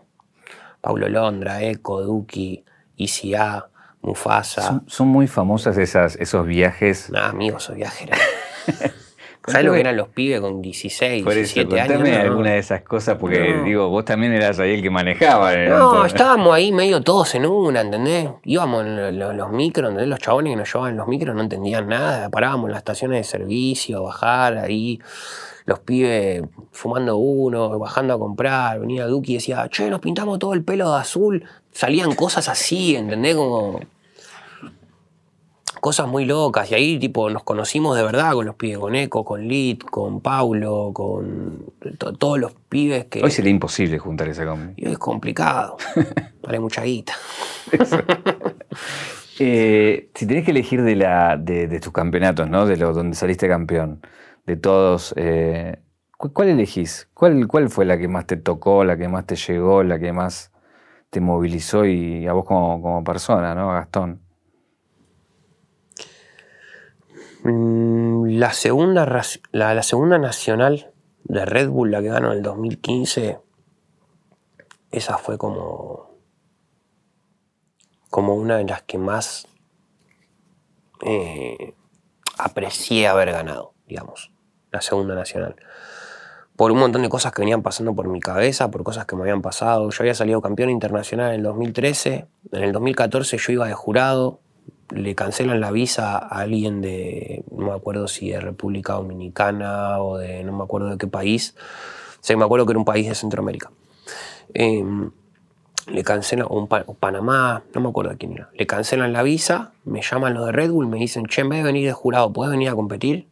Paulo Londra, Eco, Duki, ICA, Mufasa. Son, son muy famosas esas, esos viajes. Nada, amigo, soy viajero. [laughs] ¿Sabes lo que eran los pibes con 16, Por eso, 17 años? No, alguna de esas cosas, porque No. digo, vos también eras ahí el que manejaba. el No, estábamos ahí medio todos en una, ¿entendés? Íbamos en lo- lo- los micros, ¿entendés? Los chabones que nos llevaban en los micros no entendían nada. Parábamos en las estaciones de servicio, bajar ahí. Los pibes fumando uno, bajando a comprar. Venía Duki y decía, che, nos pintamos todo el pelo de azul. Salían cosas así, ¿entendés? Como cosas muy locas. Y ahí, tipo, nos conocimos de verdad con los pibes, con Eco, con Lit, con Paulo, con to- todos los pibes que... Hoy sería imposible juntar esa combi. Y es complicado. [laughs] Vale mucha guita. Eh, si tenés que elegir de, la, de, de tus campeonatos, ¿no? De los donde saliste campeón, de todos, eh, ¿cu- ¿cuál elegís? ¿Cuál, ¿Cuál fue la que más te tocó, la que más te llegó, la que más te movilizó y a vos como, persona, ¿no? Gastón. Mm, La segunda, la segunda nacional de Red Bull, la que ganó en el 2015, esa fue como, como una de las que más eh, aprecié haber ganado, digamos, la segunda nacional. Por un montón de cosas que venían pasando por mi cabeza, por cosas que me habían pasado. Yo había salido campeón internacional en el 2013, en el 2014 yo iba de jurado, le cancelan la visa a alguien de, no me acuerdo si de República Dominicana o de, no me acuerdo de qué país, o sea, me acuerdo que era un país de Centroamérica. Eh, le cancelan, o, Pa- o Panamá, no me acuerdo quién era, le cancelan la visa, me llaman los de Red Bull, me dicen, che, en vez de venir de jurado, ¿puedes venir a competir?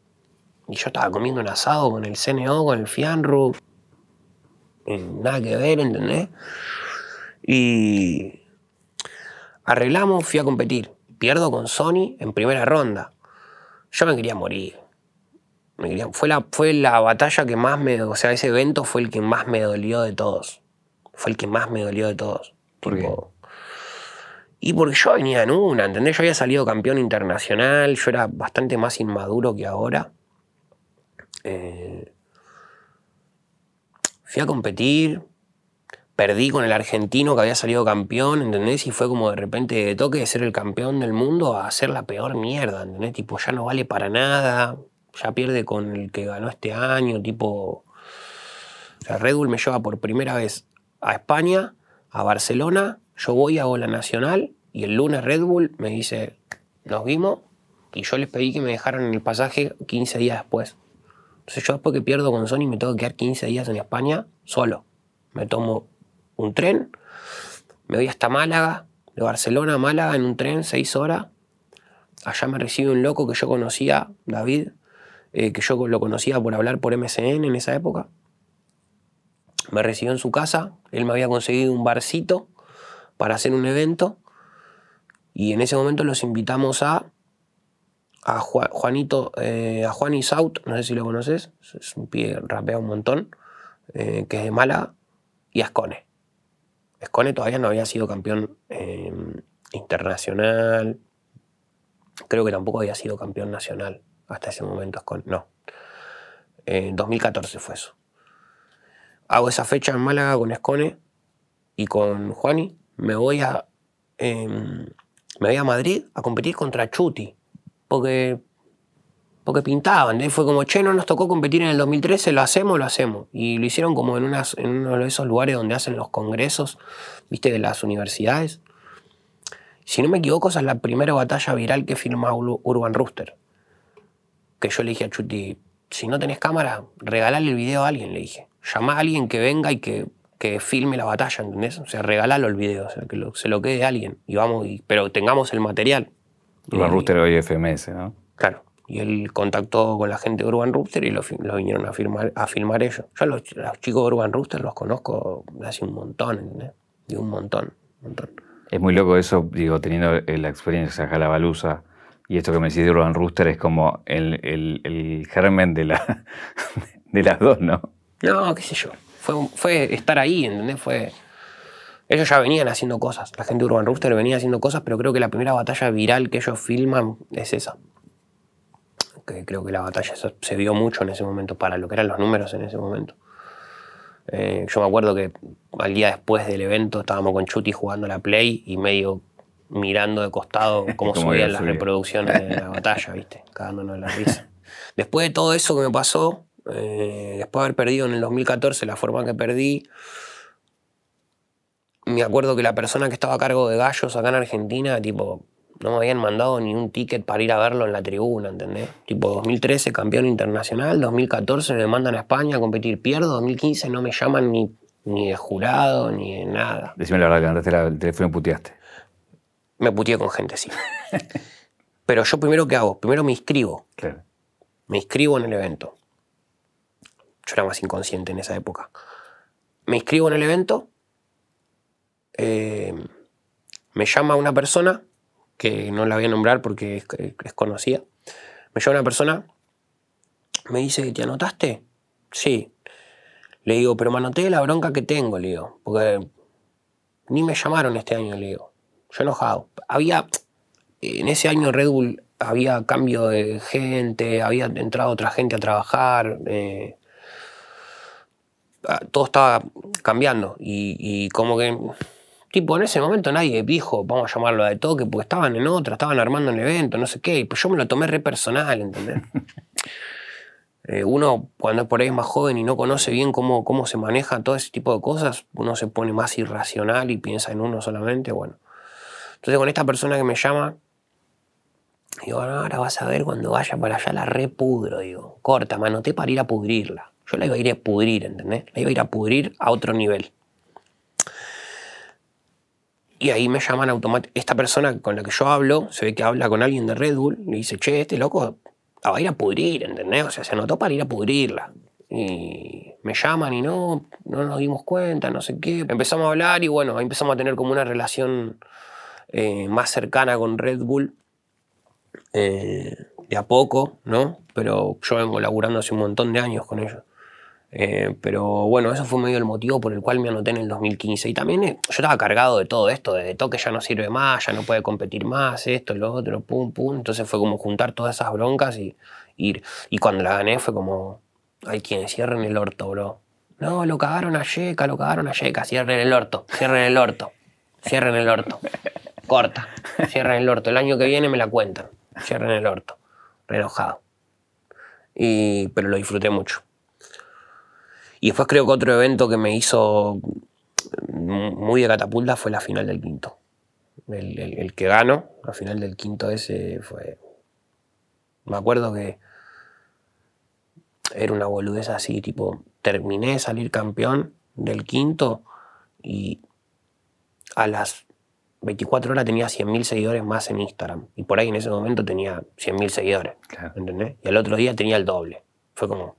Y yo estaba comiendo un asado con el CNO, con el Fianru, eh, nada que ver, ¿entendés? Y arreglamos, fui a competir. Pierdo con Sony en primera ronda. Yo me quería morir. Me quería- fue, la, fue la batalla que más me... O sea, ese evento fue el que más me dolió de todos. Fue el que más me dolió de todos. ¿Por qué? Tipo, Y porque yo venía en una, ¿entendés? Yo había salido campeón internacional, yo era bastante más inmaduro que ahora. Eh, fui a competir, perdí con el argentino que había salido campeón, ¿entendés? Y fue como de repente de toque de ser el campeón del mundo a ser la peor mierda, ¿entendés? Tipo, ya no vale para nada, ya pierde con el que ganó este año, tipo... Red Bull me lleva por primera vez a España, a Barcelona, yo voy, hago la nacional y el lunes Red Bull me dice, nos vimos y yo les pedí que me dejaran el pasaje 15 días después. Entonces yo después que pierdo con Sony me tengo que quedar 15 días en España solo. Me tomo un tren, me voy hasta Málaga, de Barcelona a Málaga en un tren, 6 horas. Allá me recibe un loco que yo conocía, David, eh, que yo lo conocía por hablar por MSN en esa época. Me recibió en su casa, él me había conseguido un barcito para hacer un evento y en ese momento los invitamos a, a Ju- Juanito, eh, a Juan Isaut, no sé si lo conoces, es un pibe, rapea un montón, eh, que es de Málaga, y a Escone. Escone todavía no había sido campeón eh, internacional, creo que tampoco había sido campeón nacional hasta ese momento, Escone, no. En 2014 fue eso. Hago esa fecha en Málaga con Escone y con Juani. Me voy a, em, me voy a Madrid a competir contra Chuti. Porque, porque pintaban. ¿eh? Fue como, che, no nos tocó competir en el 2013, lo hacemos, lo hacemos. Y lo hicieron como en, unas, en uno de esos lugares donde hacen los congresos, viste, de las universidades. Si no me equivoco, esa es la primera batalla viral que firma Ur- Urban Rooster. Que yo le dije a Chuti, si no tenés cámara, regalale el video a alguien, le dije. Llama a alguien que venga y que, que filme la batalla, ¿entendés? O sea, regalalo el video, o sea, que se lo quede a alguien. Y vamos, pero tengamos el material. Urban Rooster hoy FMS, ¿no? Claro. Y él contactó con la gente de Urban Rooster y lo, vinieron a, firmar, a filmar ellos. Yo los, ch- los chicos de Urban Rooster los conozco hace un montón, ¿entendés? De un montón, un montón. Es muy loco eso, digo, teniendo la experiencia de Jalabalusa y esto que me decís de Urban Rooster es como el, el- el germen de, la, [laughs] de las dos, ¿no? No, qué sé yo. Fue, fue estar ahí, ¿entendés? Fue... Ellos ya venían haciendo cosas. La gente de Urban Rooster venía haciendo cosas, pero creo que la primera batalla viral que ellos filman es esa. Que creo que la batalla se vio mucho en ese momento, para lo que eran los números en ese momento. Eh, yo me acuerdo que al día después del evento estábamos con Chuti jugando a la Play y medio mirando de costado [laughs] cómo subían las reproducciones de la [laughs] batalla, ¿viste? Cagándonos de la risa. Después de todo eso que me pasó, eh, después de haber perdido en el 2014 la forma que perdí, me acuerdo que la persona que estaba a cargo de Gallos acá en Argentina, tipo, no me habían mandado ni un ticket para ir a verlo en la tribuna, ¿entendés? Tipo, 2013 campeón internacional, 2014 me mandan a España a competir, pierdo, 2015 no me llaman ni, ni de jurado, ni de nada. Decime la verdad, que levantaste la- el teléfono y puteaste. Me puteé con gente, sí. Pero yo primero, ¿qué hago? Primero me inscribo. Claro. Me inscribo en el evento. Yo era más inconsciente en esa época. Me inscribo en el evento. Eh, me llama una persona, que no la voy a nombrar porque es, conocida. Me llama una persona, me dice, ¿te anotaste? Sí. Le digo, pero me anoté la bronca que tengo, le digo. Porque ni me llamaron este año, le digo. Yo enojado. Había, en ese año Red Bull había cambio de gente, había entrado otra gente a trabajar, eh, ah, todo estaba cambiando y, y como que, tipo, en ese momento nadie dijo, vamos a llamarlo de toque, porque estaban en otra, estaban armando un evento, no sé qué, y pues yo me lo tomé re personal, ¿entendés? [laughs] Eh, uno cuando es por ahí más joven y no conoce bien cómo, cómo se maneja todo ese tipo de cosas, uno se pone más irracional y piensa en uno solamente, bueno. Entonces con esta persona que me llama, digo, "No, ahora vas a ver cuando vaya para allá la repudro, digo, corta, me anoté para ir a pudrirla. Yo la iba a ir a pudrir, ¿entendés? La iba a ir a pudrir a otro nivel. Y ahí me llaman automáticamente. Esta persona con la que yo hablo, se ve que habla con alguien de Red Bull, y dice, che, este loco va a ir a pudrir, ¿entendés? O sea, se anotó para ir a pudrirla. Y me llaman y no, no nos dimos cuenta, no sé qué. Empezamos a hablar y bueno, empezamos a tener como una relación eh, más cercana con Red Bull. Eh, de a poco, ¿no? Pero yo vengo laburando hace un montón de años con ellos. Eh, pero bueno, eso fue medio el motivo por el cual me anoté en el 2015. Y también yo estaba cargado de todo esto, de toque ya no sirve más, ya no puede competir más, esto, lo otro, pum, pum. Entonces fue como juntar todas esas broncas y ir. Y cuando la gané fue como, hay quienes cierren el orto, bro. No, lo cagaron a Yeca, lo cagaron a Yeca, cierren el orto, cierren el orto, cierren el orto. Corta, cierren el orto. El año que viene me la cuentan, cierren el orto. Re enojado. Y, pero lo disfruté mucho. Y después creo que otro evento que me hizo muy de catapulta fue la final del quinto. El, el que gano, la final del quinto ese fue... Me acuerdo que era una boludez así, tipo, terminé de salir campeón del quinto y a las 24 horas tenía 100.000 seguidores más en Instagram. Y por ahí en ese momento tenía 100.000 seguidores. ¿Entendés? Y al otro día tenía el doble. Fue como,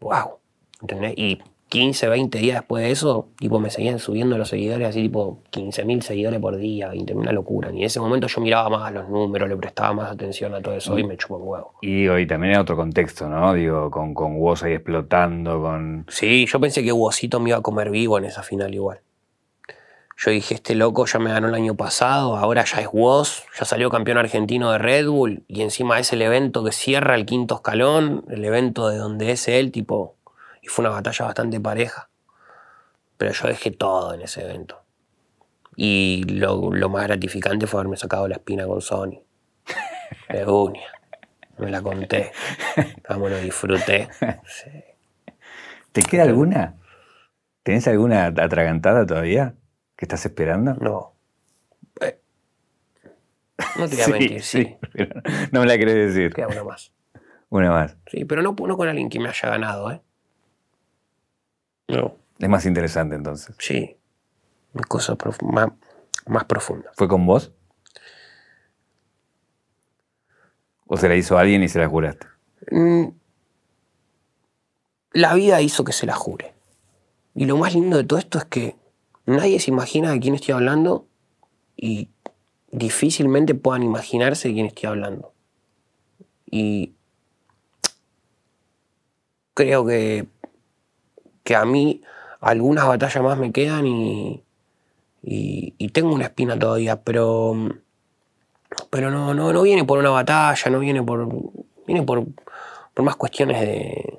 wow. ¿Entendés? Y 15, 20 días después de eso, tipo, me seguían subiendo los seguidores, así tipo 15.000 seguidores por día, 20.000, una locura. Y en ese momento yo miraba más a los números, le prestaba más atención a todo eso y me chupó un huevo. Y hoy también en otro contexto, ¿no? Digo, con, con Woz ahí explotando, con... Sí, yo pensé que Wozito me iba a comer vivo en esa final igual. Yo dije, este loco ya me ganó el año pasado, ahora ya es Woz, ya salió campeón argentino de Red Bull y encima es el evento que cierra el quinto escalón, el evento de donde es él, tipo, y fue una batalla bastante pareja. Pero yo dejé todo en ese evento. Y lo, más gratificante fue haberme sacado la espina con Sony. De uña. Me la conté. Vamos, lo disfruté. ¿Te queda alguna? ¿Tenés alguna atragantada todavía? ¿Que estás esperando? No. Eh, no te voy a [laughs] mentir, sí. no me la querés decir. Queda una más. Una más. Sí, pero no, no con alguien que me haya ganado, ¿eh? No. Es más interesante entonces. Sí. Una cosa más, más profunda. ¿Fue con vos? ¿O se la hizo a alguien y se la juraste? Mm. la vida hizo que se la jure. Y lo más lindo de todo esto es que nadie se imagina de quién estoy hablando y difícilmente puedan imaginarse de quién estoy hablando. Y creo que que a mí algunas batallas más me quedan y, y, tengo una espina todavía, pero, pero no, no, no viene por una batalla, no viene por, viene por, por más cuestiones de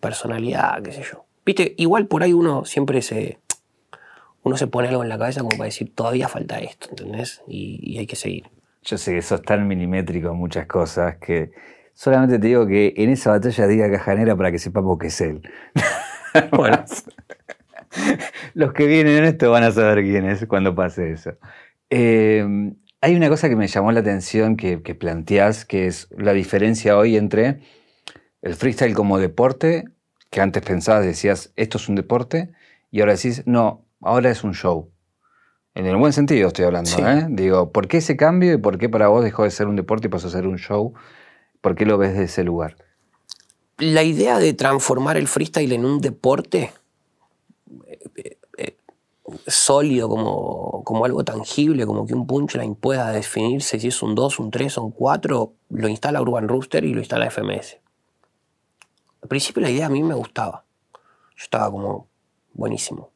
personalidad, qué sé yo. Viste, igual por ahí uno siempre se, uno se pone algo en la cabeza como para decir, todavía falta esto, ¿entendés? Y, hay que seguir. Yo sé que sos tan milimétrico en muchas cosas que solamente te digo que en esa batalla diga Cajanera para que sepamos que es él. [laughs] [laughs] bueno. Los que vienen en esto van a saber quién es cuando pase eso. Eh, hay una cosa que me llamó la atención que, que planteás, que es la diferencia hoy entre el freestyle como deporte, que antes pensabas, decías, esto es un deporte, y ahora decís, no, ahora es un show. En el buen sentido estoy hablando, ¿eh? Digo, ¿por qué ese cambio y por qué para vos dejó de ser un deporte y pasó a ser un show? ¿Por qué lo ves de ese lugar? La idea de transformar el freestyle en un deporte sólido, como, como, algo tangible, como que un punchline pueda definirse si es un 2, un 3 o un 4, lo instala Urban Rooster y lo instala FMS. Al principio la idea a mí me gustaba. Yo estaba como buenísimo.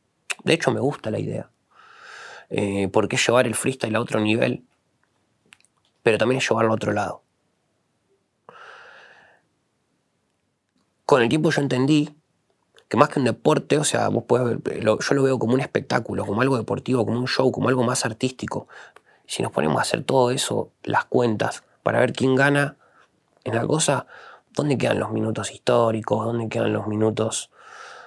De hecho me gusta la idea. Eh, porque llevar el freestyle a otro nivel, pero también es llevarlo a otro lado. Con el tiempo yo entendí que más que un deporte, o sea, vos puedes yo lo veo como un espectáculo, como algo deportivo, como un show, como algo más artístico. Si nos ponemos a hacer todo eso, las cuentas, para ver quién gana en la cosa, ¿dónde quedan los minutos históricos? ¿Dónde quedan los minutos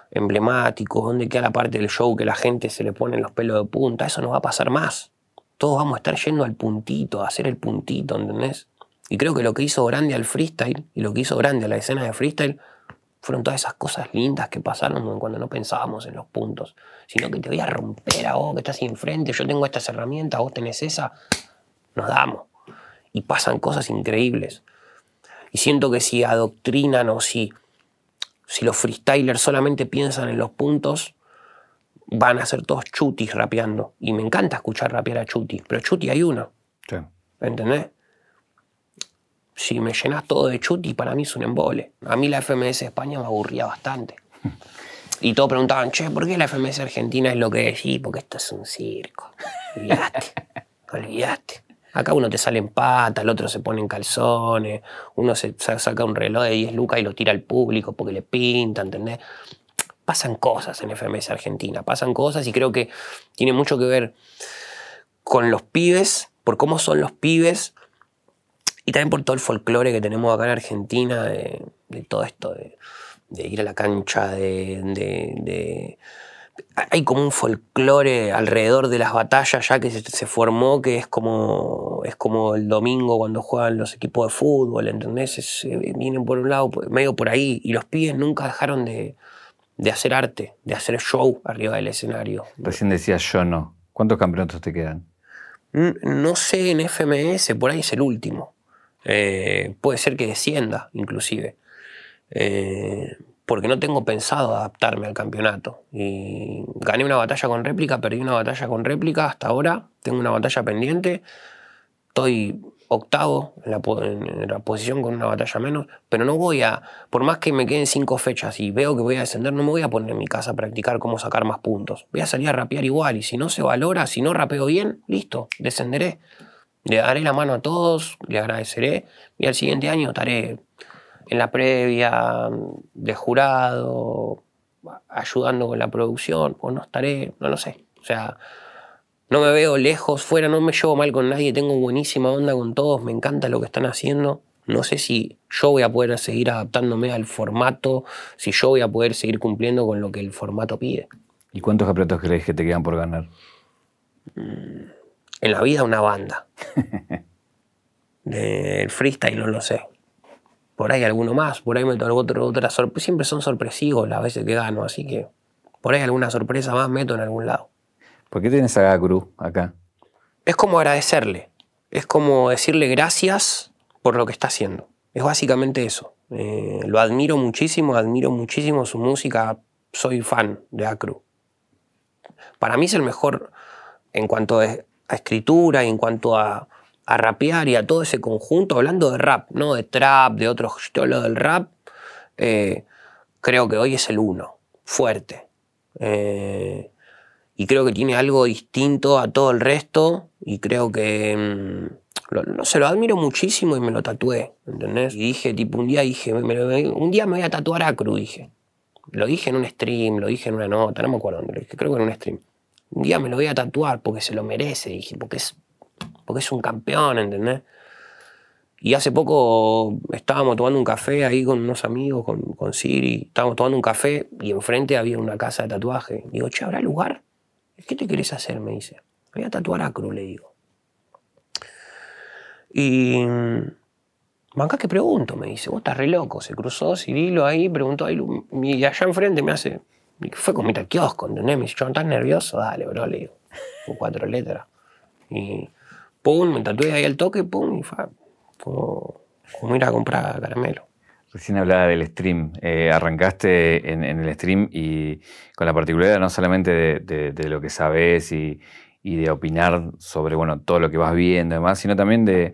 emblemáticos? ¿Dónde queda la parte del show que la gente se le pone los pelos de punta? Eso no va a pasar más. Todos vamos a estar yendo al puntito, a hacer el puntito, ¿entendés? Y creo que lo que hizo grande al freestyle y lo que hizo grande a la escena de freestyle fueron todas esas cosas lindas que pasaron cuando no pensábamos en los puntos, sino que te voy a romper a vos que estás ahí enfrente, yo tengo estas herramientas, vos tenés esa, nos damos. Y pasan cosas increíbles. Y siento que si adoctrinan o si, si los freestylers solamente piensan en los puntos, van a ser todos chutis rapeando. Y me encanta escuchar rapear a chuti, pero chuti hay uno. Sí. ¿Entendés? Si me llenas todo de chuti, para mí es un embole. A mí la FMS España me aburría bastante. Y todos preguntaban, che, ¿por qué la FMS Argentina es lo que es? Y porque esto es un circo. Olvidaste, [laughs] olvidaste. Acá uno te sale en pata, el otro se pone en calzones, uno se saca un reloj de 10 lucas y lo tira al público porque le pinta, ¿entendés? Pasan cosas en FMS Argentina, pasan cosas y creo que tiene mucho que ver con los pibes, por cómo son los pibes y también por todo el folclore que tenemos acá en Argentina, de, todo esto, de, ir a la cancha, de, Hay como un folclore alrededor de las batallas ya que se, formó, que es como, es como el domingo cuando juegan los equipos de fútbol, ¿entendés? vienen por un lado, medio por ahí, y los pibes nunca dejaron de, hacer arte, de hacer show arriba del escenario. Recién decías yo no. ¿Cuántos campeonatos te quedan? No sé en FMS, por ahí es el último. Eh, puede ser que descienda, inclusive. Eh, porque no tengo pensado adaptarme al campeonato. Y gané una batalla con réplica, perdí una batalla con réplica hasta ahora. Tengo una batalla pendiente. Estoy octavo en la, posición con una batalla menos, pero no voy a, por más que me queden cinco fechas y veo que voy a descender, no me voy a poner en mi casa a practicar cómo sacar más puntos. Voy a salir a rapear igual y si no se valora, si no rapeo bien, listo, descenderé. Le daré la mano a todos, le agradeceré y al siguiente año estaré en la previa de jurado, ayudando con la producción, o no estaré, no lo sé. O sea, no me veo lejos, fuera, no me llevo mal con nadie, tengo buenísima onda con todos, me encanta lo que están haciendo. No sé si yo voy a poder seguir adaptándome al formato, si yo voy a poder seguir cumpliendo con lo que el formato pide. ¿Y cuántos campeonatos crees que te quedan por ganar? Mm en la vida una banda. [laughs] Del freestyle no lo sé. Por ahí alguno más, por ahí me toco otro, otra sorpresa. Siempre son sorpresivos las veces que gano, así que por ahí alguna sorpresa más meto en algún lado. ¿Por qué tienes a Gakuru acá? Es como agradecerle. Es como decirle gracias por lo que está haciendo. Es básicamente eso. Eh, lo admiro muchísimo, admiro muchísimo su música. Soy fan de Acru. Para mí es el mejor en cuanto a escritura y en cuanto a, a, rapear y a todo ese conjunto, hablando de rap, no de trap, de otros, lo del rap, eh, creo que hoy es el uno, fuerte. Eh, y creo que tiene algo distinto a todo el resto y creo que, mm, no sé, lo admiro muchísimo y me lo tatué, ¿entendés? Y dije, tipo, un día dije, un día me voy a tatuar a Cru, dije. Lo dije en un stream, lo dije en una nota, no me acuerdo dónde lo dije, creo que en un stream un día me lo voy a tatuar porque se lo merece, dije, porque es, porque es un campeón, ¿entendés? Y hace poco estábamos tomando un café ahí con unos amigos, con, con Siri, estábamos tomando un café y enfrente había una casa de tatuaje. Digo, che, ¿habrá lugar? ¿Qué te querés hacer? Me dice. voy a tatuar a Cruz, le digo. Y. Banca que pregunto, me dice, vos estás re loco. Se cruzó Cirilo ahí, preguntó ahí, y allá enfrente me hace, fue como ir al kiosco, ¿entendés? Me dice, yo, ¿estás nervioso? Dale, bro, le digo. Con cuatro letras. Y pum, me tatué ahí al toque, pum, y fue como, como ir a comprar caramelo. Recién hablaba del stream. Eh, arrancaste en, el stream y con la particularidad no solamente de, lo que sabes y, de opinar sobre bueno, todo lo que vas viendo y demás, sino también de,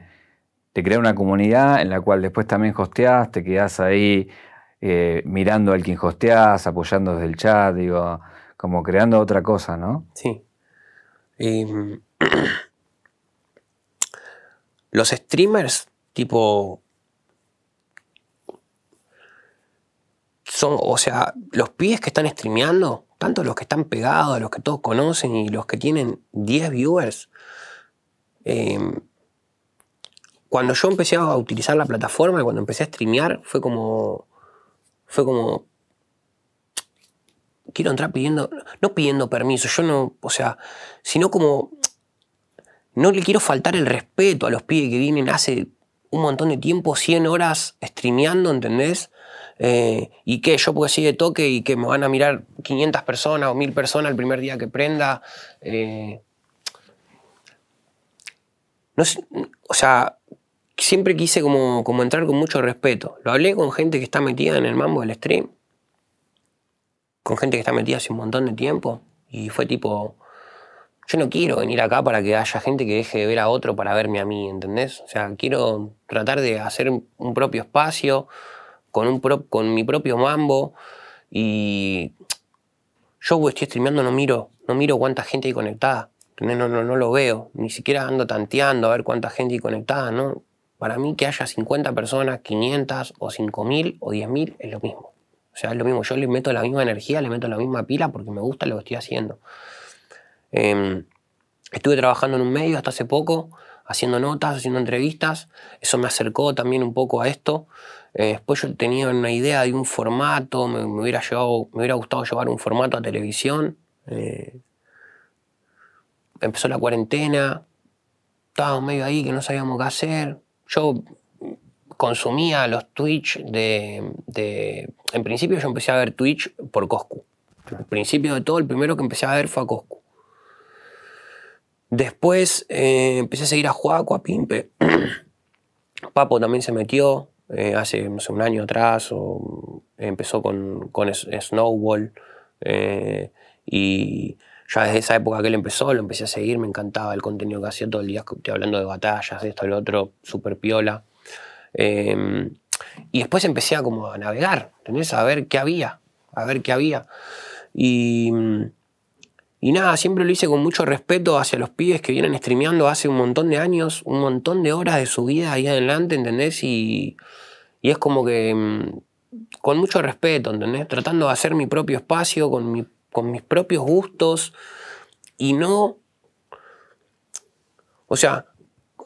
de crear una comunidad en la cual después también hosteas, te quedás ahí eh, mirando al quien hosteás, apoyando desde el chat, digo, como creando otra cosa, ¿no? Sí. Em, [clears throat] los streamers, tipo. Son, o sea, los pies que están streameando, tanto los que están pegados, los que todos conocen y los que tienen 10 viewers. Em, cuando yo empecé a utilizar la plataforma y cuando empecé a streamear, fue como fue como, quiero entrar pidiendo, no pidiendo permiso, yo no, o sea, sino como, no le quiero faltar el respeto a los pibes que vienen hace un montón de tiempo, 100 horas streameando, ¿entendés? Eh, y que yo puedo así de toque y que me van a mirar 500 personas o 1000 personas el primer día que prenda. Eh, no o sea, siempre quise como, como entrar con mucho respeto. Lo hablé con gente que está metida en el mambo del stream, con gente que está metida hace un montón de tiempo, y fue tipo, yo no quiero venir acá para que haya gente que deje de ver a otro para verme a mí, ¿entendés? O sea, quiero tratar de hacer un propio espacio con, un con mi propio mambo y yo estoy streameando, no miro, no miro cuánta gente hay conectada. No, no, no, lo veo, ni siquiera ando tanteando a ver cuánta gente hay conectada, ¿no? Para mí que haya 50 personas, 500 o 5000 o 10000 es lo mismo. O sea, es lo mismo, yo le meto la misma energía, le meto la misma pila porque me gusta lo que estoy haciendo. Em, estuve trabajando en un medio hasta hace poco, haciendo notas, haciendo entrevistas. Eso me acercó también un poco a esto. Eh, después yo tenía una idea de un formato, me, hubiera, llevado, me hubiera gustado llevar un formato a televisión. Eh, empezó la cuarentena, estábamos medio ahí que no sabíamos qué hacer. Yo consumía los Twitch de, En principio yo empecé a ver Twitch por Coscu. Al principio de todo, el primero que empecé a ver fue a Coscu. Después eh, empecé a seguir a Juaco, a Pimpe. [clears throat] Papo también se metió eh, hace un año atrás, o empezó con, Snowball. Eh, y ya desde esa época que él empezó, lo empecé a seguir, me encantaba el contenido que hacía todo el día, estoy hablando de batallas, esto, lo otro, súper piola. y después empecé a como a navegar, ¿entendés? A ver qué había, a ver qué había. Y y nada, siempre lo hice con mucho respeto hacia los pibes que vienen streameando hace un montón de años, un montón de horas de su vida ahí adelante, ¿entendés? Y, es como que mm, con mucho respeto, ¿entendés? Tratando de hacer mi propio espacio con, con mis propios gustos y no... O sea,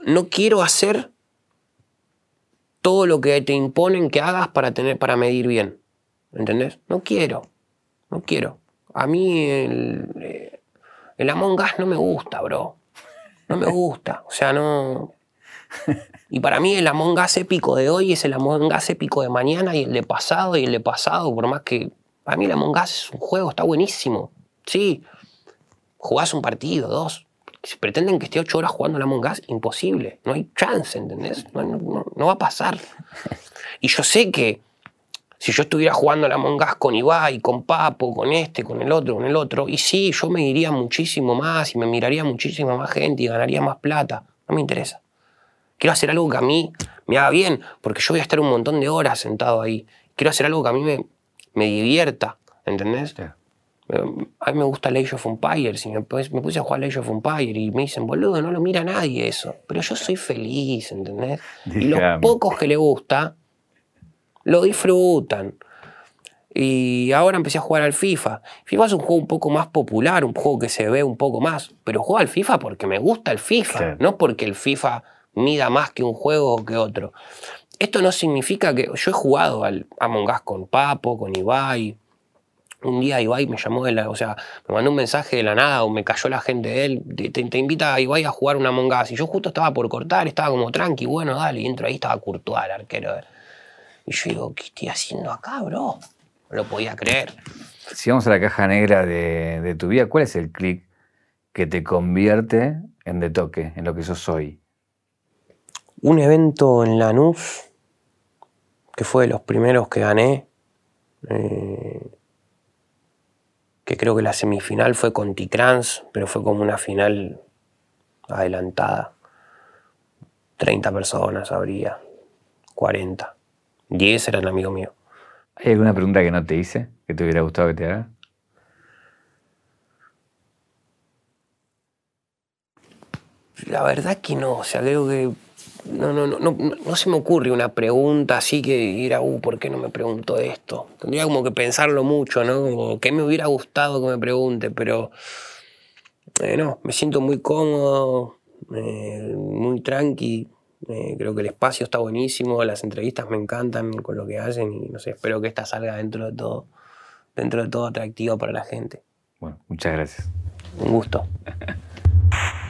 no quiero hacer todo lo que te imponen que hagas para, tener, para medir bien. ¿Entendés? No quiero. No quiero. A mí el, eh, el Among Us no me gusta, bro. No me gusta. O sea, no. Y para mí el Among Us épico de hoy es el Among Us épico de mañana y el de pasado y el de pasado, por más que. Para mí el Among Us es un juego, está buenísimo. Sí. Jugás un partido, dos. Si pretenden que esté ocho horas jugando el Among Us, imposible. No hay chance, ¿entendés? no va a pasar. [laughs] Y yo sé que si yo estuviera jugando a la Among con Ibai, con Papo, con este, con el otro, con el otro, y sí, yo me iría muchísimo más y me miraría muchísima más gente y ganaría más plata. No me interesa. Quiero hacer algo que a mí me haga bien, porque yo voy a estar un montón de horas sentado ahí. Quiero hacer algo que a mí me, me divierta, ¿entendés? Eh, a mí me gusta Age of Empires y me, me puse a jugar Age of Empires y me dicen, boludo, no lo mira nadie eso. Pero yo soy feliz, ¿entendés? Y los pocos que le gusta, lo disfrutan. Y ahora empecé a jugar al FIFA. FIFA es un juego un poco más popular, un juego que se ve un poco más. Pero juego al FIFA porque me gusta el FIFA, no porque el FIFA mida más que un juego que otro. Esto no significa que. Yo he jugado al Among Us con Papo, con Ibai. Un día Ibai me llamó de la. O sea, me mandó un mensaje de la nada o me cayó la gente de él. Te, invita a Ibai a jugar un Among Us. Y yo justo estaba por cortar, estaba como tranqui, bueno, dale. Y entro ahí, estaba Courtois, el arquero. Y yo digo, ¿qué estoy haciendo acá, bro? No lo podía creer. Si vamos a la caja negra de, tu vida, ¿cuál es el clic que te convierte en de toque, en lo que yo soy? Un evento en Lanús, que fue de los primeros que gané, eh, que creo que la semifinal fue con Ticrans, pero fue como una final adelantada. 30 personas habría, 40. 10 eran amigo mío. ¿Hay alguna pregunta que no te hice, que te hubiera gustado que te haga? La verdad que no, o sea, creo que no, no, no, no, se me ocurre una pregunta así que ir uh, ¿por qué no me pregunto esto? Tendría como que pensarlo mucho, ¿no? Como, ¿qué me hubiera gustado que me pregunte? Pero, eh, no, me siento muy cómodo, eh, muy tranqui, eh, creo que el espacio está buenísimo, las entrevistas me encantan con lo que hacen y no sé, espero que esta salga dentro de todo, dentro de todo atractiva para la gente. Bueno, muchas gracias. Un gusto. [laughs]